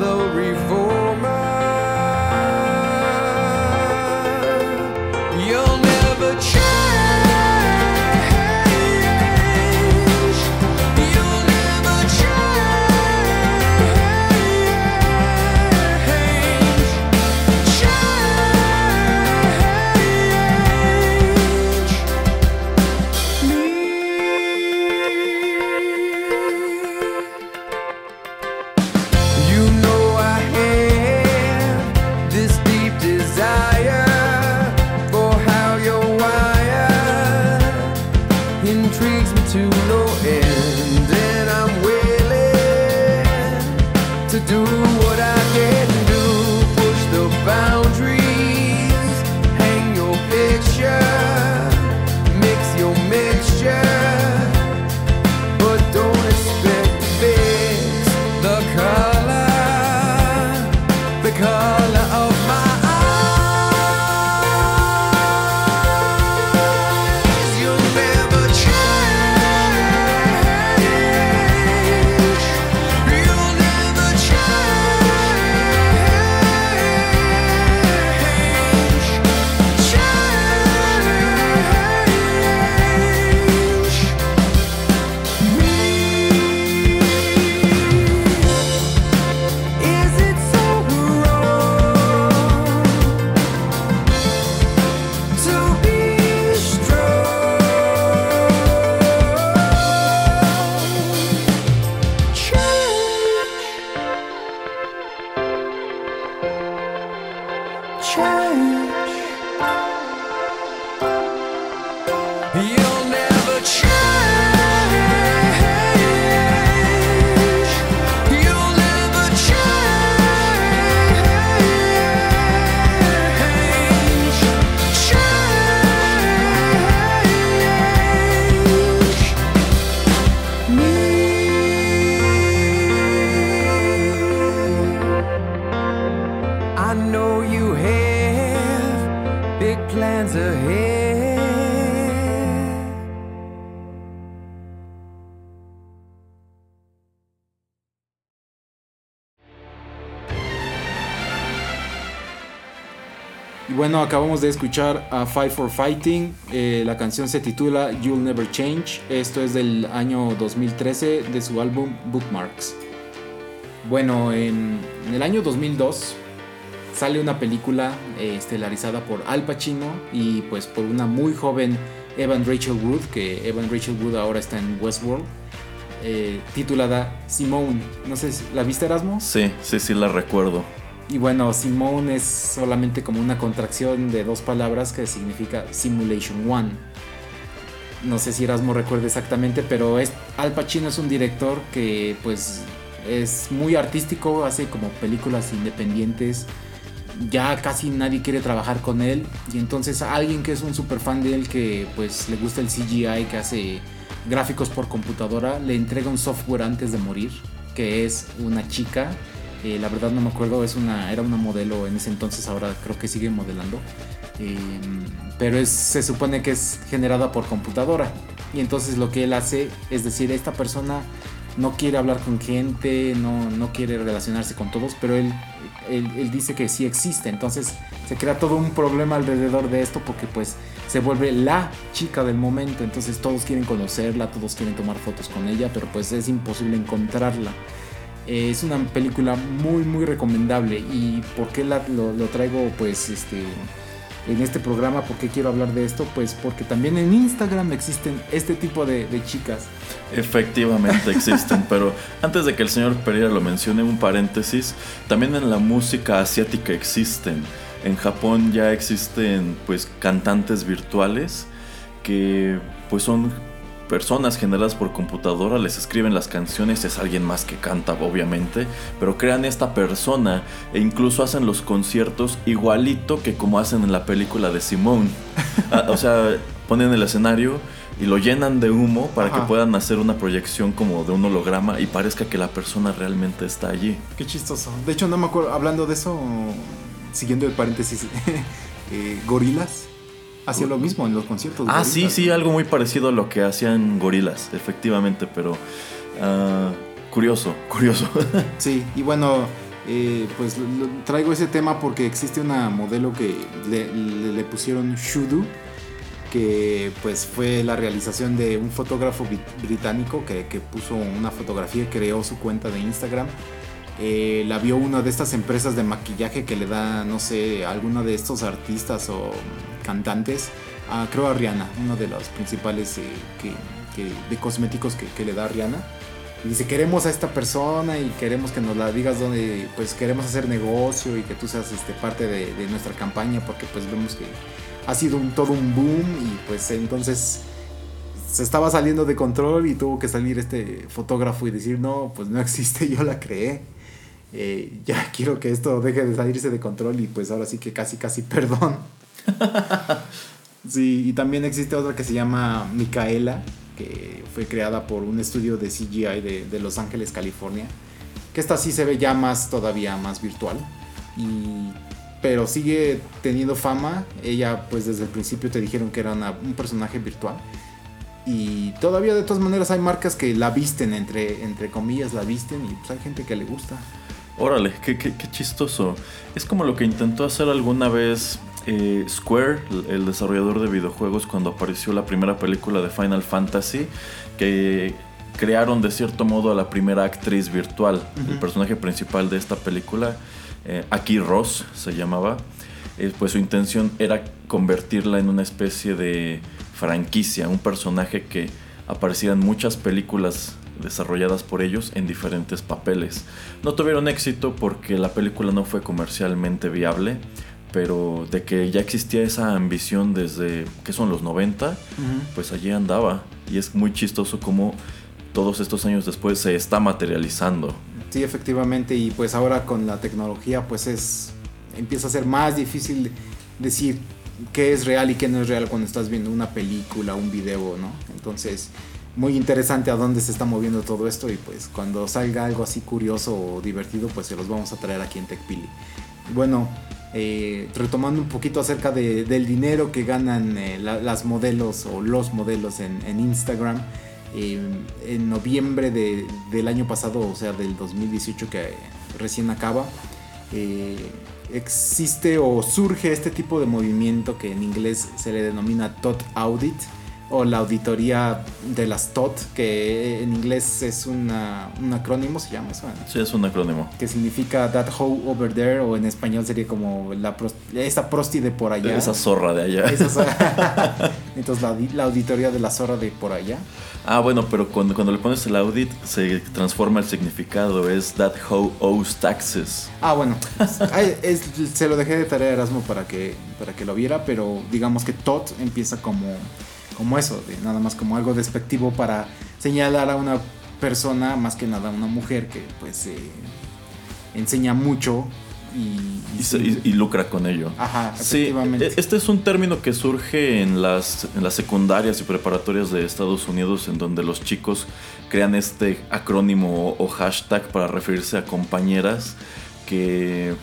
Role of acabamos de escuchar a Fight for Fighting. Eh, la canción se titula You'll Never Change. Esto es del año 2013 de su álbum Bookmarks. Bueno, en, el año 2002 sale una película eh, estelarizada por Al Pacino y pues por una muy joven Evan Rachel Wood, que Evan Rachel Wood ahora está en Westworld, eh, titulada Simone. No sé, ¿la viste Erasmo? Sí, sí, sí la recuerdo. Y bueno, Simone es solamente como una contracción de dos palabras que significa Simulation One. No sé si Erasmo recuerda exactamente, pero es, Al Pacino es un director que pues es muy artístico, hace como películas independientes. Ya casi nadie quiere trabajar con él. Y entonces alguien que es un super fan de él, que pues le gusta el CGI, que hace gráficos por computadora, le entrega un software antes de morir, que es una chica eh, la verdad no me acuerdo, es una, era una modelo en ese entonces, ahora creo que sigue modelando. Eh, pero es, se supone que es generada por computadora. Y entonces lo que él hace es decir, esta persona no quiere hablar con gente, no, no quiere relacionarse con todos, pero él, él, él, dice que sí existe. Entonces se crea todo un problema alrededor de esto porque pues se vuelve la chica del momento. Entonces todos quieren conocerla, todos quieren tomar fotos con ella, pero pues es imposible encontrarla. Eh, es una película muy muy recomendable y por qué lo, traigo pues este en este programa, por qué quiero hablar de esto, pues porque también en Instagram existen este tipo de, chicas. Efectivamente existen, pero antes de que el señor Pereira lo mencione, un paréntesis, también en la música asiática existen. En Japón ya existen pues cantantes virtuales que pues son personas generadas por computadora les escriben las canciones, es alguien más que canta obviamente, pero crean esta persona e incluso hacen los conciertos igualito que como hacen en la película de Simone. Ah, o sea, ponen el escenario y lo llenan de humo para que puedan hacer una proyección como de un holograma y parezca que la persona realmente está allí. Qué chistoso. De hecho, no me acuerdo, hablando de eso, siguiendo el paréntesis, eh, gorilas hacía lo mismo en los conciertos. Ah, sí, sí, algo muy parecido a lo que hacían gorilas, efectivamente, pero uh, curioso, curioso. sí, y bueno, eh, pues traigo ese tema porque existe una modelo que le, pusieron Shudu, que pues fue la realización de un fotógrafo británico que, que puso una fotografía, creó su cuenta de Instagram. Eh, la vio una de estas empresas de maquillaje que le da, no sé, a alguno de estos artistas o cantantes, creo a Rihanna, uno de los principales eh, de cosméticos que, le da Rihanna. Y dice, queremos a esta persona y queremos que nos la digas donde, pues queremos hacer negocio y que tú seas este, parte de, nuestra campaña porque pues vemos que ha sido un, todo un boom y pues entonces se estaba saliendo de control y tuvo que salir este fotógrafo y decir, no, pues no existe, yo la creé. Eh, ya quiero que esto deje de salirse de control y pues ahora sí que casi, casi perdón. sí, y también existe otra que se llama Micaela, que fue creada por un estudio de CGI de, Los Ángeles, California. Que esta sí se ve ya más, todavía más virtual. Y, pero sigue teniendo fama. Ella, pues desde el principio te dijeron que era un personaje virtual. Y todavía de todas maneras hay marcas que la visten, entre, entre comillas, la visten y pues hay gente que le gusta. Órale, qué, qué, qué chistoso. Es como lo que intentó hacer alguna vez eh, Square, el desarrollador de videojuegos, cuando apareció la primera película de Final Fantasy, que crearon de cierto modo a la primera actriz virtual. El personaje principal de esta película, eh, Aki Ross se llamaba, eh, pues su intención era convertirla en una especie de franquicia, un personaje que aparecía en muchas películas desarrolladas por ellos en diferentes papeles. No tuvieron éxito porque la película no fue comercialmente viable pero de que ya existía esa ambición desde que son los 90, pues allí andaba. Y es muy chistoso cómo todos estos años después se está materializando. Sí, efectivamente, y pues ahora con la tecnología pues es empieza a ser más difícil decir qué es real y qué no es real cuando estás viendo una película, un video, ¿no? Entonces, muy interesante a dónde se está moviendo todo esto y pues cuando salga algo así curioso o divertido, pues se los vamos a traer aquí en TechPili. Bueno, eh, retomando un poquito acerca del dinero que ganan eh, las modelos o los modelos en, Instagram. Eh, en noviembre del año pasado, o sea, del 2018 que recién acaba, existe o surge este tipo de movimiento que en inglés se le denomina TOT Audit o la auditoría de las TOT, que en inglés es una, un acrónimo, se llama eso. Sí, es un acrónimo. Que significa That Hoe Over There, o en español sería como la esa prosti de por allá. Esa zorra de allá. Entonces la, la, auditoría de la zorra de por allá. Ah, bueno, pero cuando, cuando le pones el audit se transforma el significado, es That Hoe Owes Taxes. Ah, bueno, se lo dejé de tarea Erasmo para que, para que lo viera, pero digamos que TOT empieza como como eso, de nada más como algo despectivo para señalar a una persona, más que nada a una mujer que pues eh, enseña mucho y, lucra con ello. Ajá, efectivamente. E, este es un término que surge en las, en las secundarias y preparatorias de Estados Unidos, en donde los chicos crean este acrónimo o hashtag para referirse a compañeras que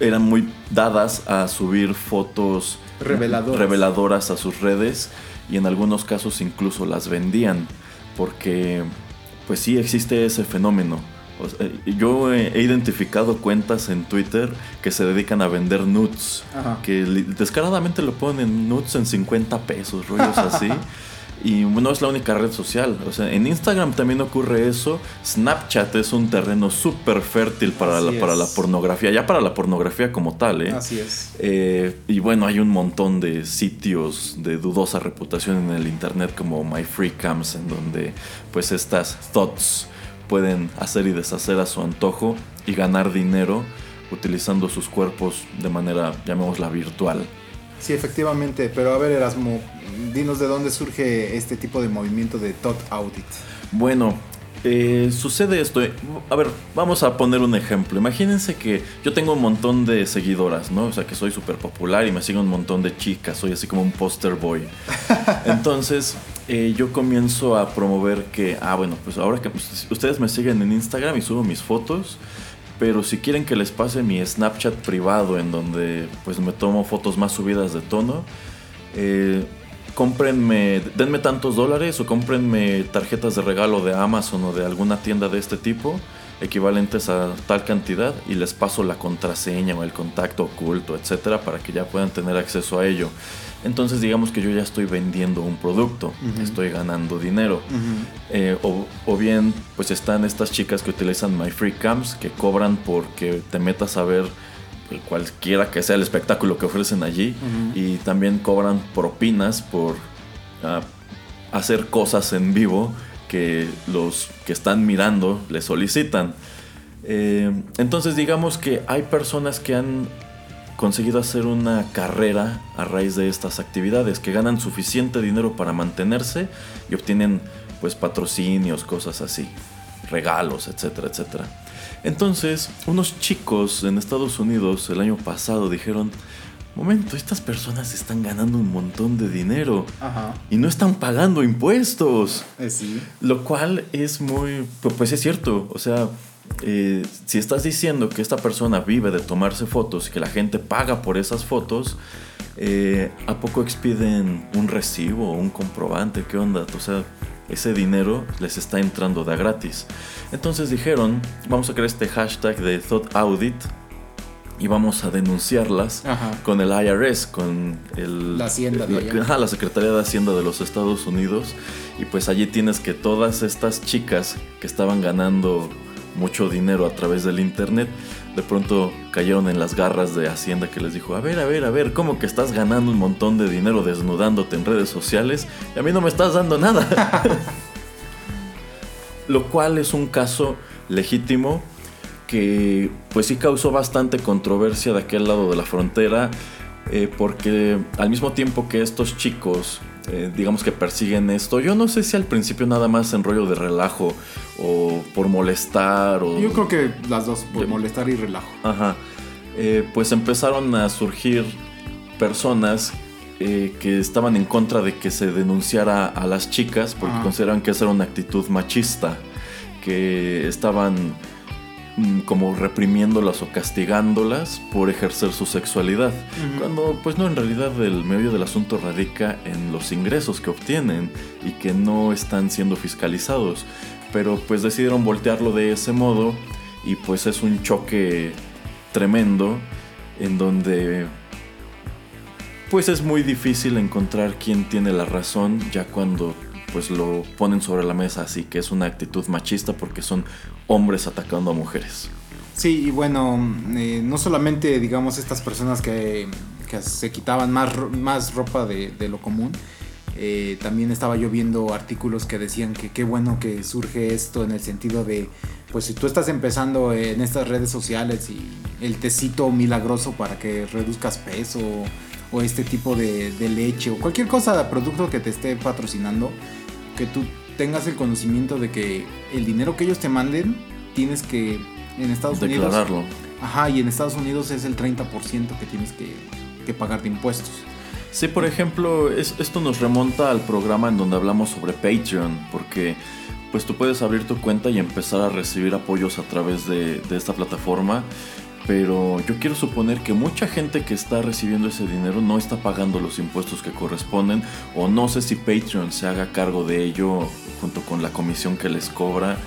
eran muy dadas a subir fotos reveladoras. reveladoras a sus redes y en algunos casos incluso las vendían porque pues sí existe ese fenómeno. yo he identificado cuentas en Twitter que se dedican a vender nudes, que descaradamente lo ponen nudes en 50 pesos, rollos así. Y no es la única red social. O sea, en Instagram también ocurre eso. Snapchat es un terreno súper fértil para la, para la pornografía. Ya para la pornografía como tal, ¿eh? Así es. Eh, y bueno, hay un montón de sitios de dudosa reputación en el internet como MyFreeCams, en donde pues estas thoughts pueden hacer y deshacer a su antojo y ganar dinero utilizando sus cuerpos de manera, llamémosla, virtual. Sí, efectivamente, pero a ver Erasmo, dinos de dónde surge este tipo de movimiento de Tot Audit. Bueno, eh, sucede esto. A ver, vamos a poner un ejemplo. Imagínense que yo tengo un montón de seguidoras, ¿no? O sea, que soy súper popular y me siguen un montón de chicas. Soy así como un poster boy. Entonces, eh, yo comienzo a promover que, ah, bueno, pues ahora que ustedes me siguen en Instagram y subo mis fotos, pero si quieren que les pase mi Snapchat privado en donde pues me tomo fotos más subidas de tono, eh, cómprenme, denme tantos dólares o cómprenme tarjetas de regalo de Amazon o de alguna tienda de este tipo equivalentes a tal cantidad y les paso la contraseña o el contacto oculto, etcétera, para que ya puedan tener acceso a ello. Entonces digamos que yo ya estoy vendiendo un producto, estoy ganando dinero. Eh, o, bien, pues están estas chicas que utilizan My Free Camps que cobran porque te metas a ver cualquiera que sea el espectáculo que ofrecen allí y también cobran propinas por ah, hacer cosas en vivo que los que están mirando le solicitan. Eh, entonces digamos que hay personas que han conseguido hacer una carrera a raíz de estas actividades, que ganan suficiente dinero para mantenerse y obtienen pues patrocinios, cosas así, regalos, etcétera, etcétera. Entonces, unos chicos en Estados Unidos el año pasado dijeron, momento, estas personas están ganando un montón de dinero y no están pagando impuestos. Eh, sí. Lo cual es muy, pues es cierto, o sea, eh, si estás diciendo que esta persona vive de tomarse fotos y que la gente paga por esas fotos, eh, ¿a poco expiden un recibo o un comprobante? ¿Qué onda? O sea, ese dinero les está entrando de gratis. Entonces dijeron, vamos a crear este hashtag de Thought Audit y vamos a denunciarlas con el IRS, con el, la Hacienda la Secretaría de Hacienda de los Estados Unidos. Y pues allí tienes que todas estas chicas que estaban ganando mucho dinero a través del internet, de pronto cayeron en las garras de Hacienda que les dijo, a ver, a ver, a ver, ¿cómo que estás ganando un montón de dinero desnudándote en redes sociales y a mí no me estás dando nada? Lo cual es un caso legítimo que pues sí causó bastante controversia de aquel lado de la frontera, eh, porque al mismo tiempo que estos chicos eh, digamos que persiguen esto. Yo no sé si al principio nada más en rollo de relajo o por molestar o... Yo creo que las dos, por molestar y relajo. Ajá. Eh, pues empezaron a surgir personas eh, que estaban en contra de que se denunciara a las chicas porque consideran que esa era una actitud machista, que estaban como reprimiéndolas o castigándolas por ejercer su sexualidad. Cuando pues no, en realidad el medio del asunto radica en los ingresos que obtienen y que no están siendo fiscalizados. Pero pues decidieron voltearlo de ese modo y pues es un choque tremendo en donde pues es muy difícil encontrar quién tiene la razón ya cuando pues lo ponen sobre la mesa así que es una actitud machista porque son hombres atacando a mujeres. Sí, y bueno, eh, no solamente digamos estas personas que, se quitaban más, más ropa de, lo común, eh, también estaba yo viendo artículos que decían que qué bueno que surge esto en el sentido de, pues si tú estás empezando en estas redes sociales y el tecito milagroso para que reduzcas peso o este tipo de, leche o cualquier cosa, producto que te esté patrocinando, que tú tengas el conocimiento de que el dinero que ellos te manden tienes que en Estados Declararlo. Unidos. Ajá, y en Estados Unidos es el 30% que tienes que, que, pagar de impuestos. Sí, por ejemplo, esto nos remonta al programa en donde hablamos sobre Patreon, porque pues tú puedes abrir tu cuenta y empezar a recibir apoyos a través de, de esta plataforma pero yo quiero suponer que mucha gente que está recibiendo ese dinero no está pagando los impuestos que corresponden o no sé si Patreon se haga cargo de ello junto con la comisión que les cobra.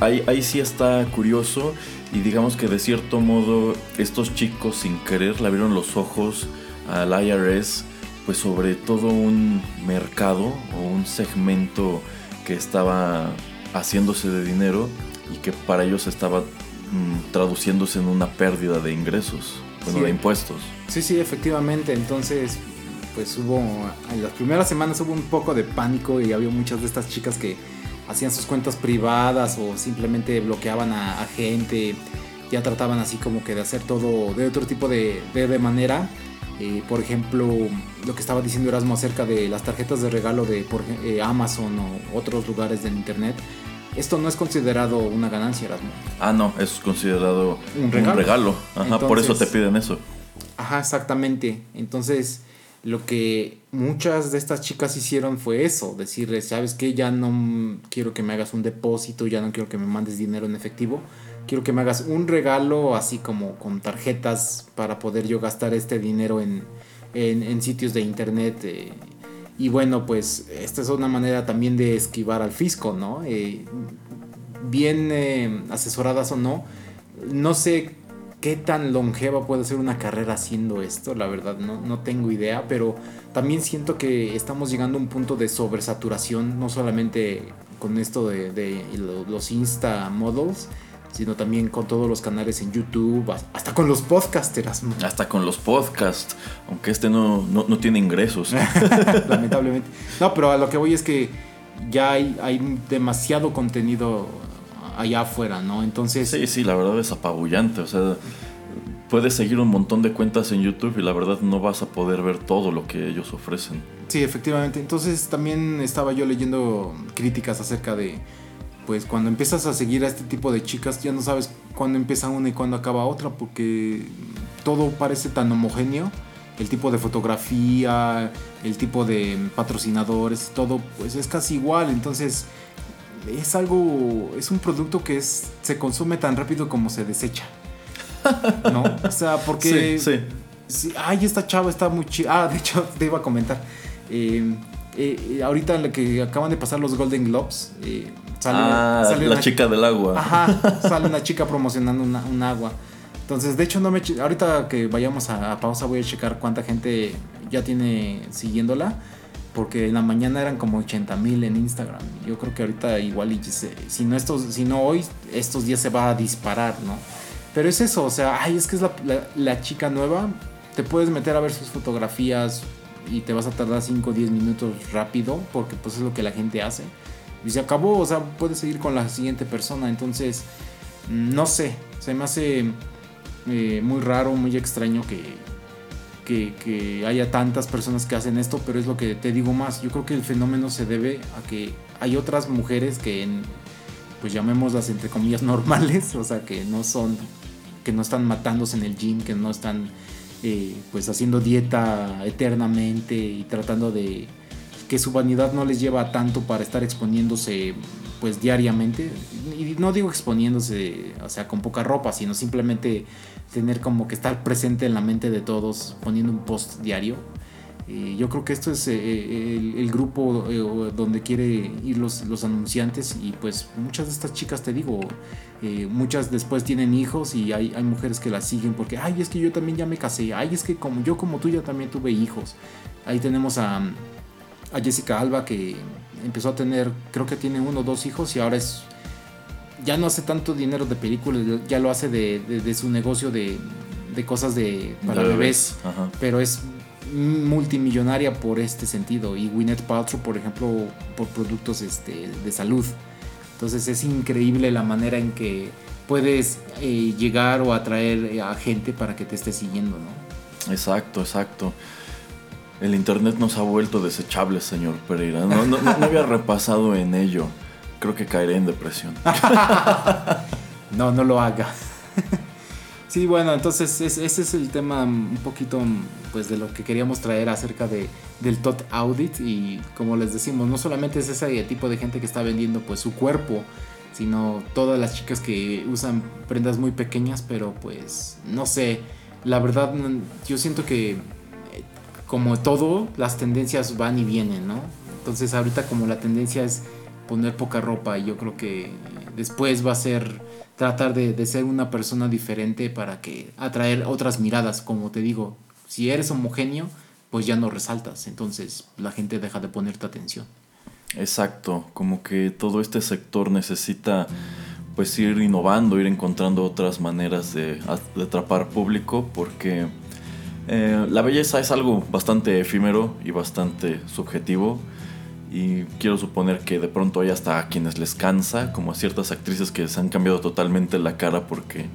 Ahí, ahí sí está curioso y digamos que de cierto modo estos chicos sin querer le abrieron los ojos al IRS pues sobre todo un mercado o un segmento que estaba haciéndose de dinero y que para ellos estaba traduciéndose en una pérdida de ingresos, bueno, de impuestos. Sí, sí, efectivamente. Entonces, pues hubo, en las primeras semanas hubo un poco de pánico y había muchas de estas chicas que hacían sus cuentas privadas o simplemente bloqueaban a, gente, ya trataban así como que de hacer todo de otro tipo de, de, manera. Eh, por ejemplo, lo que estaba diciendo Erasmo acerca de las tarjetas de regalo de por, eh, Amazon o otros lugares del Internet esto no es considerado una ganancia, Erasmo. Ah, no, es considerado un regalo. Ajá, por eso te piden eso. Ajá, exactamente. Entonces, lo que muchas de estas chicas hicieron fue eso, decirle, ¿sabes qué? Ya no quiero que me hagas un depósito, ya no quiero que me mandes dinero en efectivo, quiero que me hagas un regalo así como con tarjetas para poder yo gastar este dinero en, en, sitios de internet. Eh, y bueno, pues esta es una manera también de esquivar al fisco, ¿no? Eh, bien eh, asesoradas o no, no sé qué tan longeva puede ser una carrera haciendo esto, la verdad, no, no tengo idea, pero también siento que estamos llegando a un punto de sobresaturación, no solamente con esto de, de los Insta models, sino también con todos los canales en YouTube, hasta con los podcasters. Hasta con los podcasts, aunque este no, no, tiene ingresos. Lamentablemente. No, pero a lo que voy es que ya hay, hay demasiado contenido allá afuera, ¿no? Entonces... Sí, sí, la verdad es apabullante, o sea... Puedes seguir un montón de cuentas en YouTube y la verdad no vas a poder ver todo lo que ellos ofrecen. Sí, efectivamente. Entonces también estaba yo leyendo críticas acerca de, pues cuando empiezas a seguir a este tipo de chicas ya no sabes cuándo empieza una y cuándo acaba otra porque todo parece tan homogéneo. El tipo de fotografía el tipo de patrocinadores todo pues es casi igual. Entonces es algo es un producto que es se consume tan rápido como se desecha no o sea porque sí, sí. ay esta chava está muy chida ah de hecho te iba a comentar. Eh, eh, ahorita la que acaban de pasar los Golden Globes eh, ah, la chica del agua. Ajá, sale una chica promocionando un agua. Entonces, de hecho, no me ahorita que vayamos a, pausa voy a checar cuánta gente ya tiene siguiéndola. Porque en la mañana eran como 80 mil en Instagram. Yo creo que ahorita igual, y si no, estos, si no hoy, estos días se va a disparar, ¿no? Pero es eso, o sea, ay, es que es la, la chica nueva. Te puedes meter a ver sus fotografías y te vas a tardar 5 o 10 minutos rápido, porque pues es lo que la gente hace y se acabó, o sea, puedes seguir con la siguiente persona. Entonces, no sé, se me hace eh, muy raro, muy extraño que, que, haya tantas personas que hacen esto, pero es lo que te digo más. Yo creo que el fenómeno se debe a que hay otras mujeres que, pues llamémoslas entre comillas normales, o sea, que no son, que no están matándose en el gym, que no están eh, pues haciendo dieta eternamente y tratando de que su vanidad no les lleva tanto para estar exponiéndose pues diariamente. Y no digo exponiéndose o sea con poca ropa sino simplemente tener como que estar presente en la mente de todos poniendo un post diario. Eh, yo creo que esto es eh, el, grupo donde quiere ir los, los, anunciantes. Y pues muchas de estas chicas, te digo, muchas después tienen hijos y hay, hay, mujeres que las siguen porque, ay, es que yo también ya me casé, ay, es que como yo como tú ya también tuve hijos. Ahí tenemos a, a Jessica Alba que empezó a tener, creo que tiene uno o dos hijos y ahora es ya no hace tanto dinero de películas, ya lo hace de, su negocio de, cosas de para bebés, pero es multimillonaria por este sentido y Gwyneth Paltrow, por ejemplo, por productos este, de salud. Entonces es increíble la manera en que puedes eh, llegar o atraer a gente para que te esté siguiendo, ¿no? Exacto, exacto. El internet nos ha vuelto desechables, señor Pereira. no había repasado en ello creo que caeré en depresión. no, no lo haga. sí, bueno, entonces ese es el tema un poquito pues de lo que queríamos traer acerca de, del TOT Audit y como les decimos, no solamente es ese tipo de gente que está vendiendo pues su cuerpo, sino todas las chicas que usan prendas muy pequeñas, pero pues no sé, la verdad yo siento que como todo, las tendencias van y vienen, ¿no? Entonces ahorita como la tendencia es poner poca ropa y yo creo que después va a ser tratar de, ser una persona diferente para que atraer otras miradas, como te digo, si eres homogéneo, pues ya no resaltas, entonces la gente deja de ponerte atención. Exacto, como que todo este sector necesita pues ir innovando, ir encontrando otras maneras de, atrapar público, porque eh, la belleza es algo bastante efímero y bastante subjetivo y quiero suponer que de pronto hay hasta a quienes les cansa, como a ciertas actrices que se han cambiado totalmente la cara porque,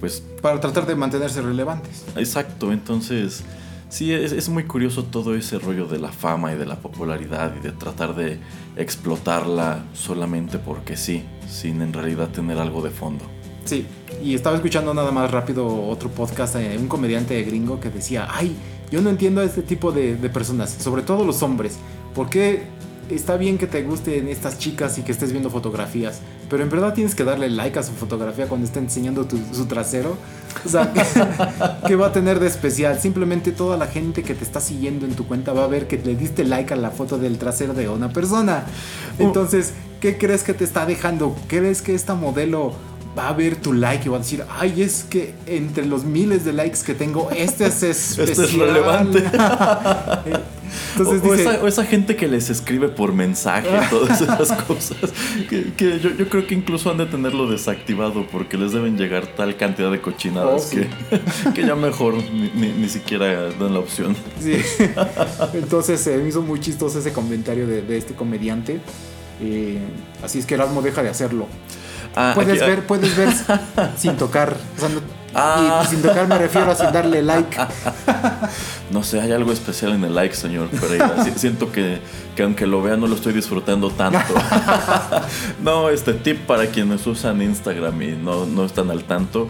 pues... Para tratar de mantenerse relevantes. Exacto, entonces... Sí, es, muy curioso todo ese rollo de la fama y de la popularidad y de tratar de explotarla solamente porque sí, sin en realidad tener algo de fondo. Sí, y estaba escuchando nada más rápido otro podcast de un comediante gringo que decía, ay, yo no entiendo a este tipo de, de personas, sobre todo los hombres, ¿por qué está bien que te gusten estas chicas y que estés viendo fotografías, pero en verdad tienes que darle like a su fotografía cuando está enseñando su trasero. O sea, ¿qué va a tener de especial? Simplemente toda la gente que te está siguiendo en tu cuenta va a ver que le diste like a la foto del trasero de una persona. Uh. Entonces, ¿qué crees que te está dejando? ¿Crees que esta modelo va a ver tu like y va a decir, ay, es que entre los miles de likes que tengo, este es especial. Este es relevante. Entonces o, esa, gente que les escribe por mensaje, todas esas cosas, que, yo, creo que incluso han de tenerlo desactivado porque les deben llegar tal cantidad de cochinadas oh, que, ya mejor ni, siquiera dan la opción. Sí. Entonces se me hizo muy chistoso ese comentario de, este comediante. Eh, así es que Erasmo deja de hacerlo. Ah, puedes ver, ah. puedes ver sin tocar. Ah. Y sin tocar me refiero a sin darle like. No sé, hay algo especial en el like, señor Pereira. Siento que, aunque lo vea no lo estoy disfrutando tanto. no, este tip para quienes usan Instagram y no, están al tanto.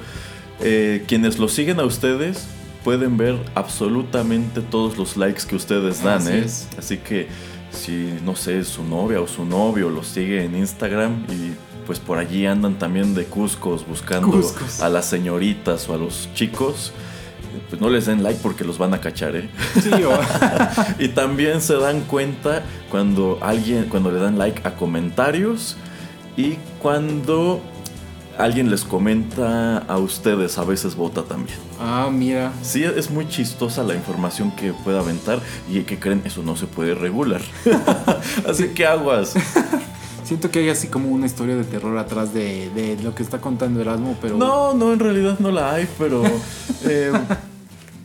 Eh, quienes lo siguen a ustedes pueden ver absolutamente todos los likes que ustedes dan. ¿eh? Así que si, no sé, su novia o su novio lo sigue en Instagram y pues por allí andan también de Cuscos buscando a las señoritas o a los chicos. Pues no les den like porque los van a cachar, ¿eh? Sí, y también se dan cuenta cuando alguien, cuando le dan like a comentarios y cuando alguien les comenta a ustedes, a veces vota también. Ah, mira. Sí, es muy chistosa la información que puede aventar y que creen eso no se puede regular. Así que aguas. Siento que hay así como una historia de terror atrás de, lo que está contando Erasmo, pero... No, no, en realidad no la hay, pero... Eh,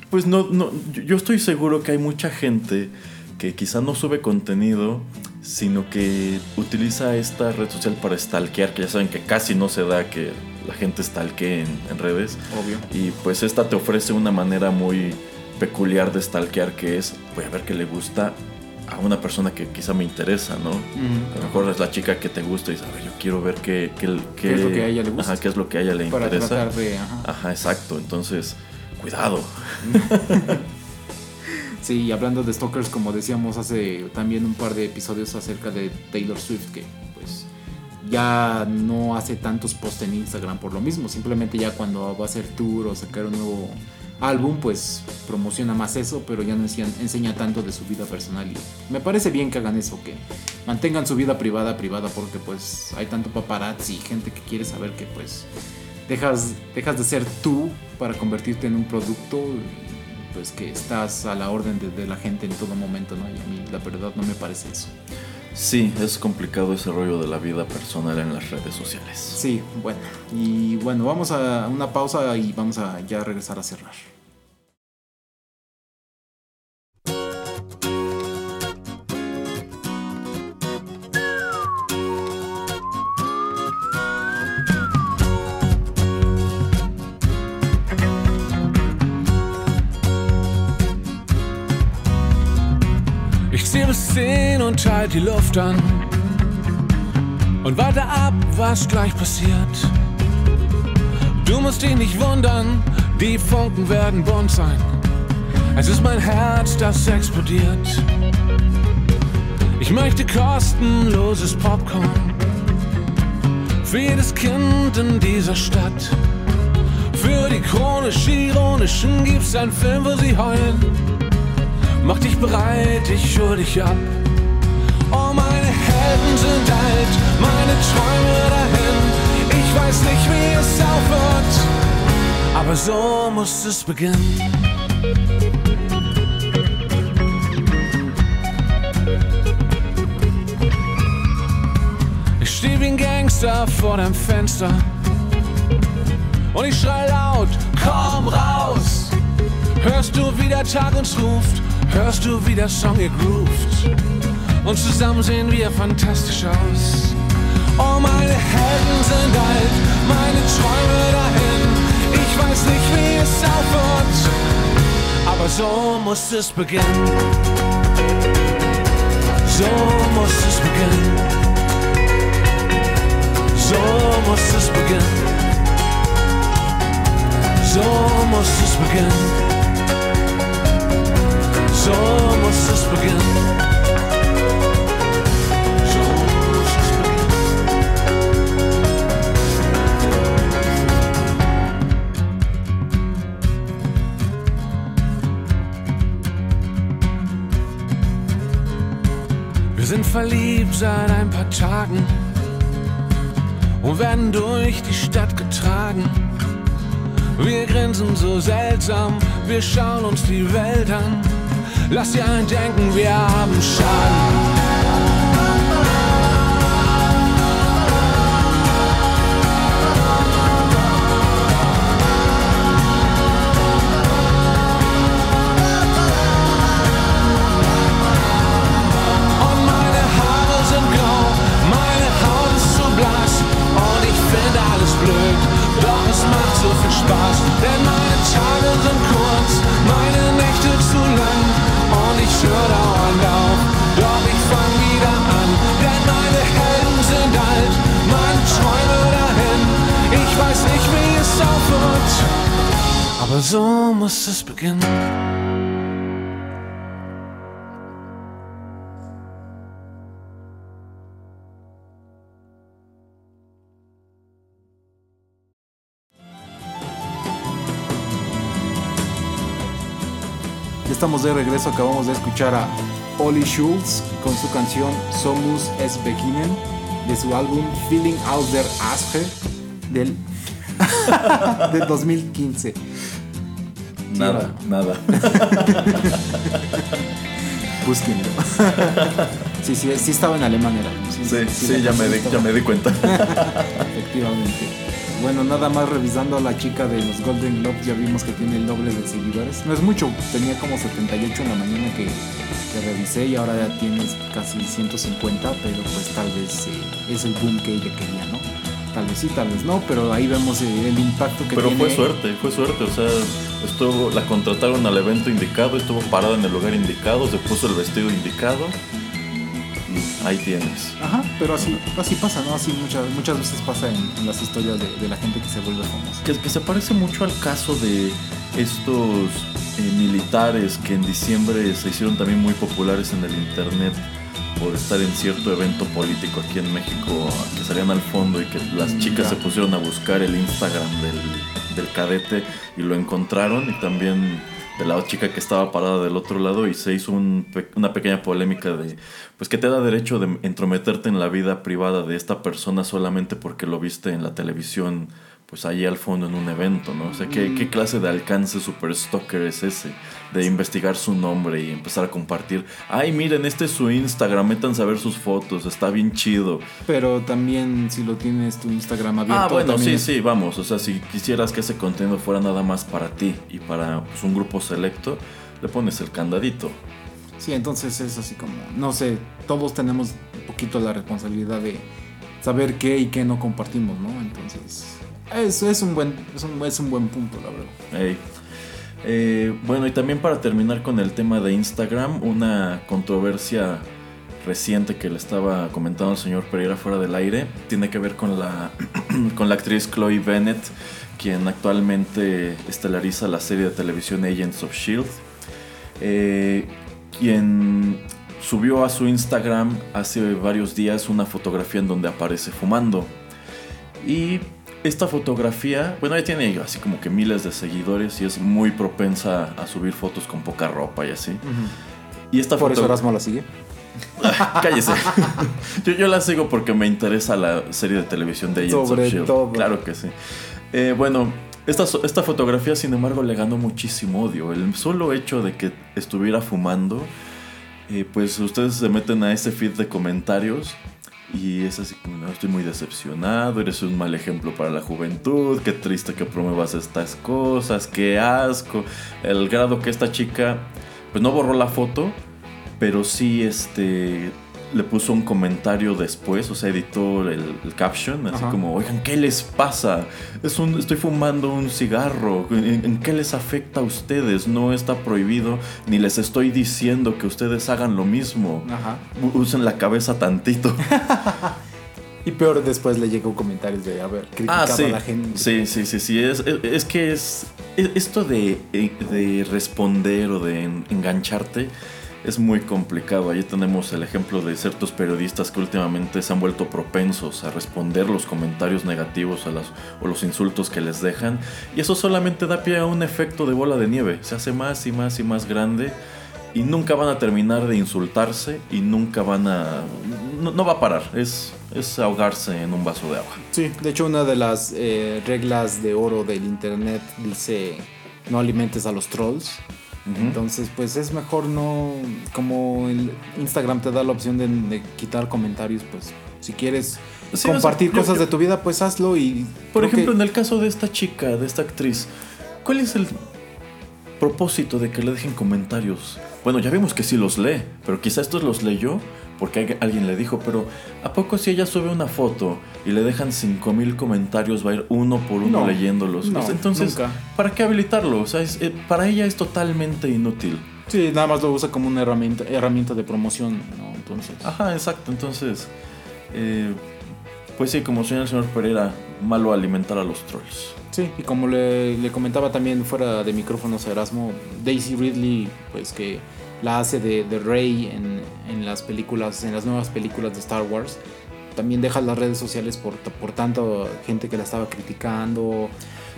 pues no, no, yo estoy seguro que hay mucha gente que quizá no sube contenido, sino que utiliza esta red social para stalkear, que ya saben que casi no se da que la gente stalkee en, en redes. Obvio. Y pues esta te ofrece una manera muy peculiar de stalkear que es, voy a ver qué le gusta a una persona que quizá me interesa, ¿no? A lo mejor es la chica que te gusta y sabes, yo quiero ver qué, qué, qué, es lo que a ella le gusta. Ajá, qué es lo que a ella le Para interesa. De, ajá. exacto. Entonces, cuidado. sí, hablando de stalkers, como decíamos hace también un par de episodios acerca de Taylor Swift, que pues ya no hace tantos posts en Instagram por lo mismo. Simplemente ya cuando va a hacer tour o sacar un nuevo álbum pues promociona más eso, pero ya no enseña, tanto de su vida personal y me parece bien que hagan eso, que mantengan su vida privada privada porque pues hay tanto paparazzi y gente que quiere saber que pues dejas, de ser tú para convertirte en un producto pues que estás a la orden de, de la gente en todo momento, ¿no? Y a mí la verdad no me parece eso. Sí, es complicado ese rollo de la vida personal en las redes sociales. Sí, bueno. Y bueno, vamos a una pausa y vamos a ya regresar a cerrar. Halt die Luft an. Und warte ab, was gleich passiert. Du musst dich nicht wundern, die Funken werden bunt sein. Es ist mein Herz, das explodiert. Ich möchte kostenloses Popcorn für jedes Kind in dieser Stadt. Für die chronisch-ironischen gibt's einen Film, wo sie heulen Mach dich bereit, ich hol dich ab. Helden sind alt, meine Träume dahin. Ich weiß nicht, wie es aufhört, aber so muss es beginnen. Ich steh wie ein Gangster vor deinem Fenster und ich schrei laut, komm raus! Hörst du, wie der Tag uns ruft? hörst du, wie der Song ihr groovt. Und zusammen sehen wir fantastisch aus. Oh, meine Helden sind alt, meine Träume dahin. Ich weiß nicht, wie es aufhört, aber so muss es beginnen. So muss es beginnen. So muss es beginnen. So muss es beginnen. So muss es beginnen. Verliebt seit ein paar Tagen und werden durch die Stadt getragen. Wir grinsen so seltsam, wir schauen uns die Welt an. Lass dir denken, wir haben estamos de regreso. Acabamos de escuchar a Ollie Schulz con su canción Somos es Beginnen de su álbum Feeling Out der Asche del, del 2015. Nada, nada. Búsquenlo. sí, sí, sí estaba en alemán era. Sí, sí, ya, me di, ya me di cuenta. Efectivamente. Bueno, nada más revisando a la chica de los Golden Globes, ya vimos que tiene el doble de seguidores. No es mucho, tenía como 78 en la mañana que, revisé y ahora ya tienes casi 150, pero pues tal vez eh, es el boom que ella quería, ¿no? Tal vez sí, tal vez no, pero ahí vemos eh, el impacto que pero tiene. Pero fue suerte, fue suerte, o sea, estuvo, la contrataron al evento indicado, estuvo parada en el lugar indicado, se puso el vestido indicado ahí tienes. Ajá, pero así, así pasa, ¿no? Así muchas, muchas veces pasa en, las historias de, la gente que se vuelve famosa. Que, que se parece mucho al caso de estos eh, militares que en diciembre se hicieron también muy populares en el internet por estar en cierto evento político aquí en México, que salían al fondo y que las chicas se pusieron a buscar el Instagram del, del cadete y lo encontraron y también de la chica que estaba parada del otro lado y se hizo un una pequeña polémica de pues que te da derecho de entrometerte en la vida privada de esta persona solamente porque lo viste en la televisión pues ahí al fondo en un evento, ¿no? O sea, ¿qué, qué clase de alcance super stalker es ese? De investigar su nombre y empezar a compartir. Ay, miren, este es su Instagram, métanse a ver sus fotos, está bien chido. Pero también si lo tienes tu Instagram abierto. Ah, bueno, también sí, sí, vamos. O sea, si quisieras que ese contenido fuera nada más para ti y para pues, un grupo selecto, le pones el candadito. Sí, entonces es así como, no sé, todos tenemos un poquito la responsabilidad de saber qué y qué no compartimos, ¿no? Entonces, es, es, un, buen, es, un, es un buen punto, la verdad. Eh, bueno, y también para terminar con el tema de Instagram, una controversia reciente que le estaba comentando al señor Pereira fuera del aire, tiene que ver con la, con la actriz Chloe Bennett, quien actualmente estelariza la serie de televisión Agents of Shield, eh, quien subió a su Instagram hace varios días una fotografía en donde aparece fumando. Y esta fotografía, bueno, ella tiene así como que miles de seguidores y es muy propensa a subir fotos con poca ropa y así. Y esta Por eso foto... Erasmo la sigue. Cállese. yo, yo la sigo porque me interesa la serie de televisión de Agents Sobre of Shield. todo. Claro que sí. Eh, bueno, esta, esta fotografía, sin embargo, le ganó muchísimo odio. El solo hecho de que estuviera fumando, eh, pues ustedes se meten a ese feed de comentarios y es así como, no, estoy muy decepcionado, eres un mal ejemplo para la juventud, qué triste que promuevas estas cosas, qué asco. El grado que esta chica, pues no borró la foto, pero sí este le puso un comentario después, o sea, editó el, el caption, así Ajá. como, oigan, ¿qué les pasa? Es un, estoy fumando un cigarro, ¿En, en qué les afecta a ustedes? No está prohibido, ni les estoy diciendo que ustedes hagan lo mismo. Ajá. Usen la cabeza tantito. Y peor después le llegó comentarios de, a ver, criticaba Ah, sí. a la gente. Sí, sí, sí, sí. Es, es, es que es, es- Esto de, eh, de responder o de en- engancharte es muy complicado. Ahí tenemos el ejemplo de ciertos periodistas que últimamente se han vuelto propensos a responder los comentarios negativos a las, o los insultos que les dejan. Y eso solamente da pie a un efecto de bola de nieve. Se hace más y más y más grande. Y nunca van a terminar de insultarse y nunca van a... No, no va a parar. Es, es ahogarse en un vaso de agua. Sí, de hecho una de las eh, reglas de oro del internet dice no alimentes a los trolls. Entonces, pues es mejor no, como el Instagram te da la opción de, de quitar comentarios, pues si quieres Sí, o sea, compartir yo- cosas yo- de tu vida, pues hazlo y... Por ejemplo, que- en el caso de esta chica, de esta actriz, ¿cuál es el propósito de que le dejen comentarios? Bueno, ya vimos que sí los lee, pero quizá estos los leyó porque alguien le dijo, pero ¿a poco si ella sube una foto y le dejan 5000 comentarios va a ir uno por uno No, leyéndolos? no, sea, Entonces, nunca. ¿para qué habilitarlo? O sea, es- eh, para ella es totalmente inútil. Sí, nada más lo usa como una herramienta, herramienta de promoción, ¿no? Entonces... Ajá, exacto. Entonces, eh, pues sí, como señor el señor Pereira, malo alimentar a los trolls. Sí, y como le, le comentaba también fuera de micrófonos a Erasmo, Daisy Ridley, pues que la hace de, de Rey en, en las películas, en las nuevas películas de Star Wars, también deja las redes sociales por, por tanto gente que la estaba criticando.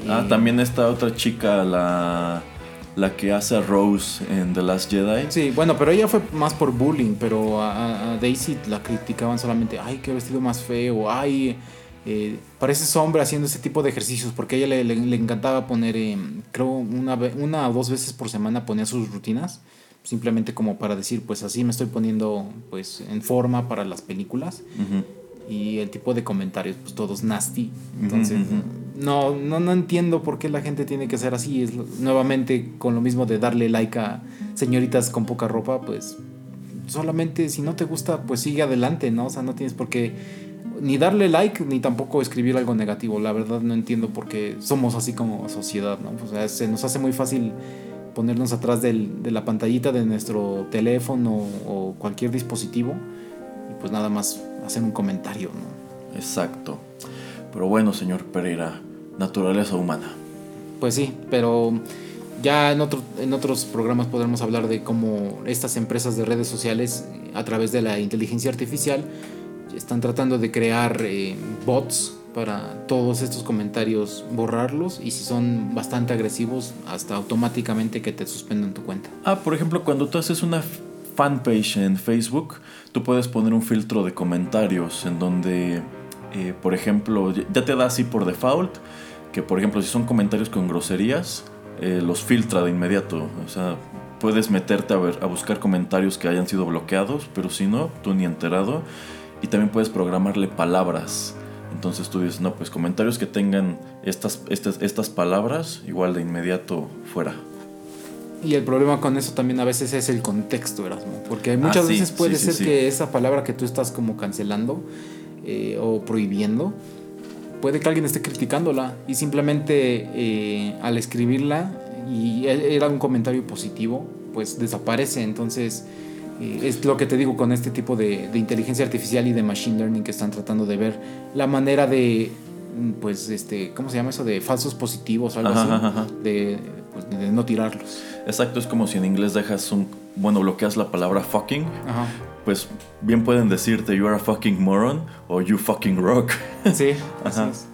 Ah, también esta otra chica, la, la que hace a Rose en The Last Jedi. Sí, bueno, pero ella fue más por bullying, pero a, Daisy la criticaban solamente, ay, qué vestido más feo, ay, eh, pareces hombre haciendo ese tipo de ejercicios, porque a ella le, le- le encantaba poner, eh, creo, una, una o dos veces por semana ponía sus rutinas, simplemente como para decir, pues así me estoy poniendo pues en forma para las películas. Y el tipo de comentarios, pues todos nasty. Entonces, no, no, no entiendo por qué la gente tiene que ser así. Es nuevamente con lo mismo de darle like a señoritas con poca ropa, pues solamente si no te gusta, pues sigue adelante, ¿no? O sea, no tienes por qué ni darle like ni tampoco escribir algo negativo. La verdad no entiendo por qué somos así como sociedad, ¿no? O sea, se nos hace muy fácil ponernos atrás del- de la pantallita de nuestro teléfono o cualquier dispositivo y pues nada más hacer un comentario, ¿no? Exacto. Pero bueno, señor Pereira, naturaleza humana. Pues sí, pero ya en, otro, en otros programas podremos hablar de cómo estas empresas de redes sociales, a través de la inteligencia artificial, están tratando de crear eh, bots para todos estos comentarios borrarlos y si son bastante agresivos hasta automáticamente que te suspendan tu cuenta. Ah, por ejemplo, cuando tú haces una fanpage en Facebook, tú puedes poner un filtro de comentarios en donde, eh, por ejemplo, ya te da así por default que, por ejemplo, si son comentarios con groserías, eh, los filtra de inmediato. O sea, puedes meterte a, ver, a buscar comentarios que hayan sido bloqueados, pero si no, tú ni enterado. Y también puedes programarle palabras. Entonces tú dices, no, pues comentarios que tengan estas, estas, estas palabras, igual de inmediato fuera. Y el problema con eso también a veces es el contexto, Erasmo. Porque muchas Ah, sí, veces puede sí, ser sí. que esa palabra que tú estás como cancelando eh, o prohibiendo, puede que alguien esté criticándola y simplemente eh, al escribirla y e- era un comentario positivo, pues desaparece. Entonces eh, es lo que te digo con este tipo de, de inteligencia artificial y de machine learning que están tratando de ver la manera de, mm, pues, este, ¿cómo se llama eso? De falsos positivos o algo Ajá, así. ajá. De, pues, de no tirarlos. Exacto, es como si en inglés dejas un. Bueno, bloqueas la palabra fucking, Ajá. pues bien pueden decirte you are a fucking moron o you fucking rock. Sí, así es.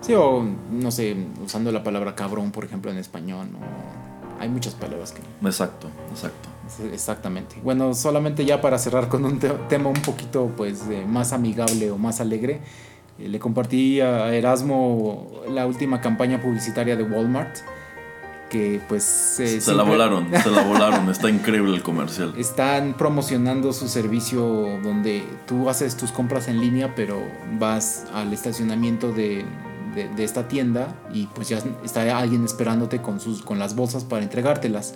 Sí, o no sé, usando la palabra cabrón, por ejemplo, en español. o- Hay muchas palabras que. Exacto, exacto. Exactamente. Bueno, solamente ya para cerrar con un te- tema un poquito pues eh, más amigable o más alegre, eh, le compartí a Erasmo la última campaña publicitaria de Walmart, que pues... eh, se la siempre- volaron, se la volaron. Está increíble el comercial. Están promocionando su servicio donde tú haces tus compras en línea, pero vas al estacionamiento de, de- de esta tienda y pues ya está alguien esperándote con, sus, con las bolsas para entregártelas.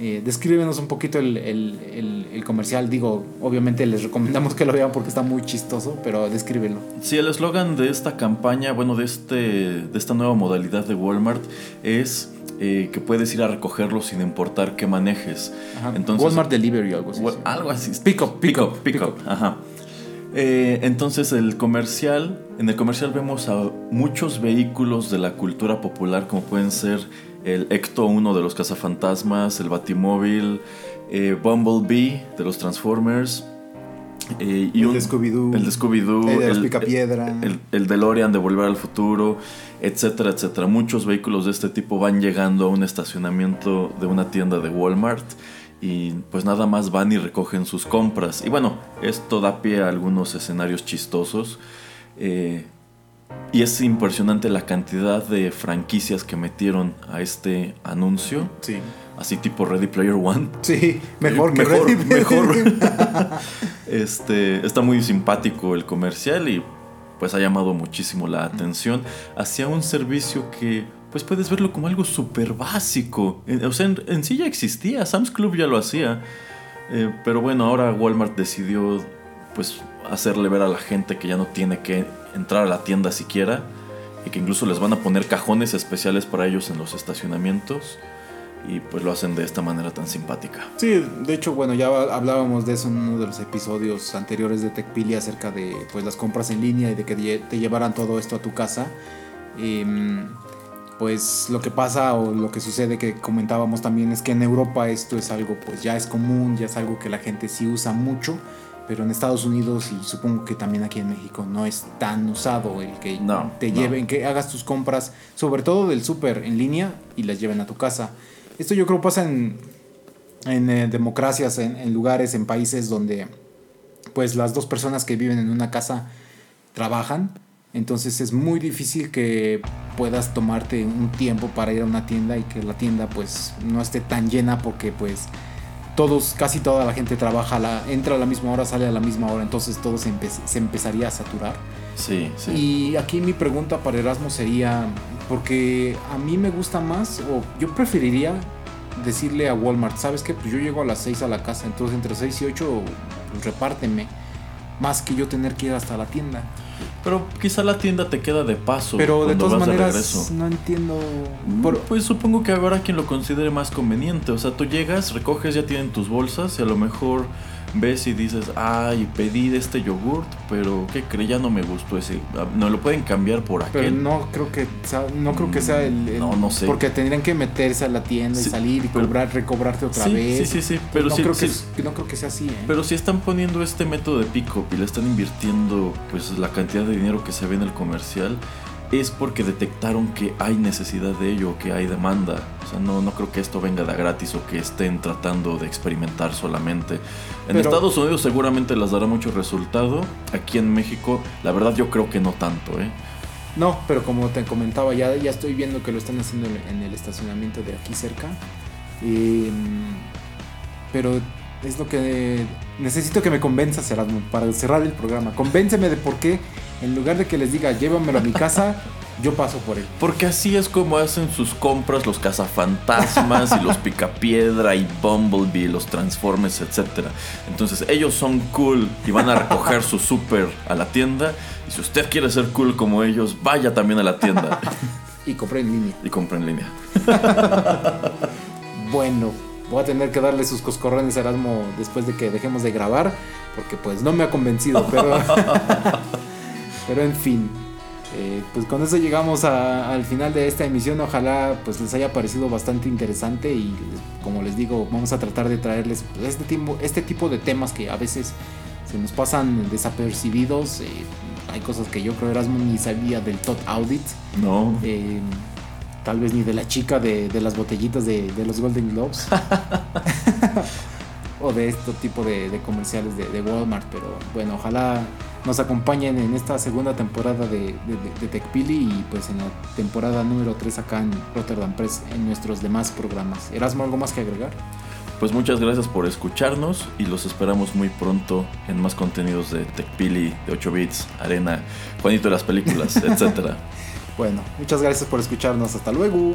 Eh, descríbenos un poquito el, el- el- el comercial. Digo, obviamente les recomendamos que lo vean porque está muy chistoso, pero descríbelo. Sí, el eslogan de esta campaña, bueno, de, este, de esta nueva modalidad de Walmart es eh, que puedes ir a recogerlo sin importar qué manejes. Entonces, Walmart Delivery o algo así. Well, algo así. Pick up, pick pick up, pick up. Ajá. Eh, entonces el comercial, en el comercial vemos a muchos vehículos de la cultura popular como pueden ser el Ecto 1 de los cazafantasmas, el Batimóvil, eh, Bumblebee de los Transformers. eh, y El un- de Scooby-Doo. El de Scooby-Doo. El de los el- Picapiedra. el, el DeLorean de Volver al Futuro, etcétera, etcétera. Muchos vehículos de este tipo van llegando a un estacionamiento de una tienda de Walmart y pues nada más van y recogen sus compras. Y bueno, esto da pie a algunos escenarios chistosos. eh, y es impresionante la cantidad de franquicias que metieron a este anuncio. Sí. Así tipo Ready Player One. Sí, mejor que mejor, Ready mejor. Este, está muy simpático el comercial y pues ha llamado muchísimo la atención hacia un servicio que pues puedes verlo como algo súper básico. En- O sea, en, en sí ya existía, Sam's Club ya lo hacía. Eh, pero bueno, ahora Walmart decidió pues hacerle ver a la gente que ya no tiene que entrar a la tienda siquiera y que incluso les van a poner cajones especiales para ellos en los estacionamientos y pues lo hacen de esta manera tan simpática. Sí, de hecho, bueno, ya hablábamos de eso en uno de los episodios anteriores de TechPili acerca de pues las compras en línea y de que te llevaran todo esto a tu casa. Em, pues lo que pasa o lo que sucede que comentábamos también es que en Europa esto es algo pues ya es común, ya es algo que la gente sí usa mucho, pero en Estados Unidos y supongo que también aquí en México no es tan usado el que No, te no. lleven, que hagas tus compras, sobre todo del súper en línea y las lleven a tu casa. Esto yo creo pasa en, en eh, democracias, en, en lugares, en países donde pues las dos personas que viven en una casa trabajan. Entonces es muy difícil que puedas tomarte un tiempo para ir a una tienda y que la tienda pues no esté tan llena porque pues todos, casi toda la gente trabaja, la, entra a la misma hora, sale a la misma hora, entonces todo se, empe- se empezaría a saturar. Sí, sí. Y aquí mi pregunta para Erasmo sería, porque a mí me gusta más, o yo preferiría decirle a Walmart, ¿sabes qué? Pues yo llego a las 6 a la casa, entonces entre 6 y 8, pues repárteme. Más que yo tener que ir hasta la tienda. Pero quizá la tienda te queda de paso. Pero de todas maneras, regreso. no entiendo. Por- Por- pues supongo que habrá quien lo considere más conveniente. O sea, tú llegas, recoges, ya tienen tus bolsas y a lo mejor ves y dices, ay, pedí de este yogurt, pero ¿qué cree? Ya no me gustó ese. Ah, No lo pueden cambiar por Pero aquel. no creo que sea, no creo que sea el, el- No, no sé. porque tendrían que meterse a la tienda y salir y pero- cobrar, recobrarte otra Sí, vez. sí, sí, sí, pero no sí- creo que no creo que sea así, ¿eh? Pero si están poniendo este método de pick-up y le están invirtiendo pues la cantidad de dinero que se ve en el comercial, es porque detectaron que hay necesidad de ello, que hay demanda. O sea, no, no creo que esto venga de gratis o que estén tratando de experimentar solamente. En Pero- Estados Unidos seguramente les dará mucho resultado. Aquí en México, la verdad yo creo que no tanto, ¿eh? No, pero como te comentaba, ya, ya estoy viendo que lo están haciendo en el estacionamiento de aquí cerca. Eh, pero es lo que necesito que me convenzas, Erasmo, para cerrar el programa. Convénceme de por qué, en lugar de que les diga llévamelo a mi casa, yo paso por él. Porque así es como hacen sus compras los cazafantasmas y los picapiedra y Bumblebee, los Transformers, etc. Entonces ellos son cool y van a recoger su súper a la tienda. Y si usted quiere ser cool como ellos, vaya también a la tienda Y compré en línea. y compre en línea. Bueno, voy a tener que darle sus coscorrones a Erasmo después de que dejemos de grabar, porque pues no me ha convencido, pero, pero en fin. eh, pues con eso llegamos a- al final de esta emisión. Ojalá pues les haya parecido bastante interesante y como les digo, vamos a tratar de traerles pues, este tipo, este tipo de temas que a veces se nos pasan desapercibidos. eh, hay cosas que yo creo Erasmo ni sabía del Tot Audit. No. Eh, tal vez ni de la chica de, de las botellitas de, de los Golden Globes. o de este tipo de, de comerciales de, de Walmart. Pero bueno, ojalá nos acompañen en esta segunda temporada de, de, de TechPili y pues en la temporada número 3 acá en Rotterdam Press en nuestros demás programas. ¿Erasmo algo más que agregar? Pues muchas gracias por escucharnos y los esperamos muy pronto en más contenidos de TechPili, de 8 bits, Arena, Juanito de las películas, etcétera. Bueno, muchas gracias por escucharnos. Hasta luego.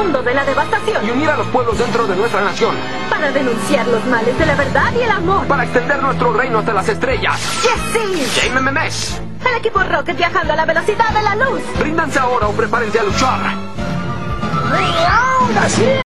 Mundo de la devastación, y unir a los pueblos dentro de nuestra nación para denunciar los males de la verdad y el amor. para extender nuestro reino hasta las estrellas. ¡Yes, sí! ¡JMMS! El equipo Rocket viajando a la velocidad de la luz. Ríndanse ahora o prepárense a luchar. ¡Ahora sí!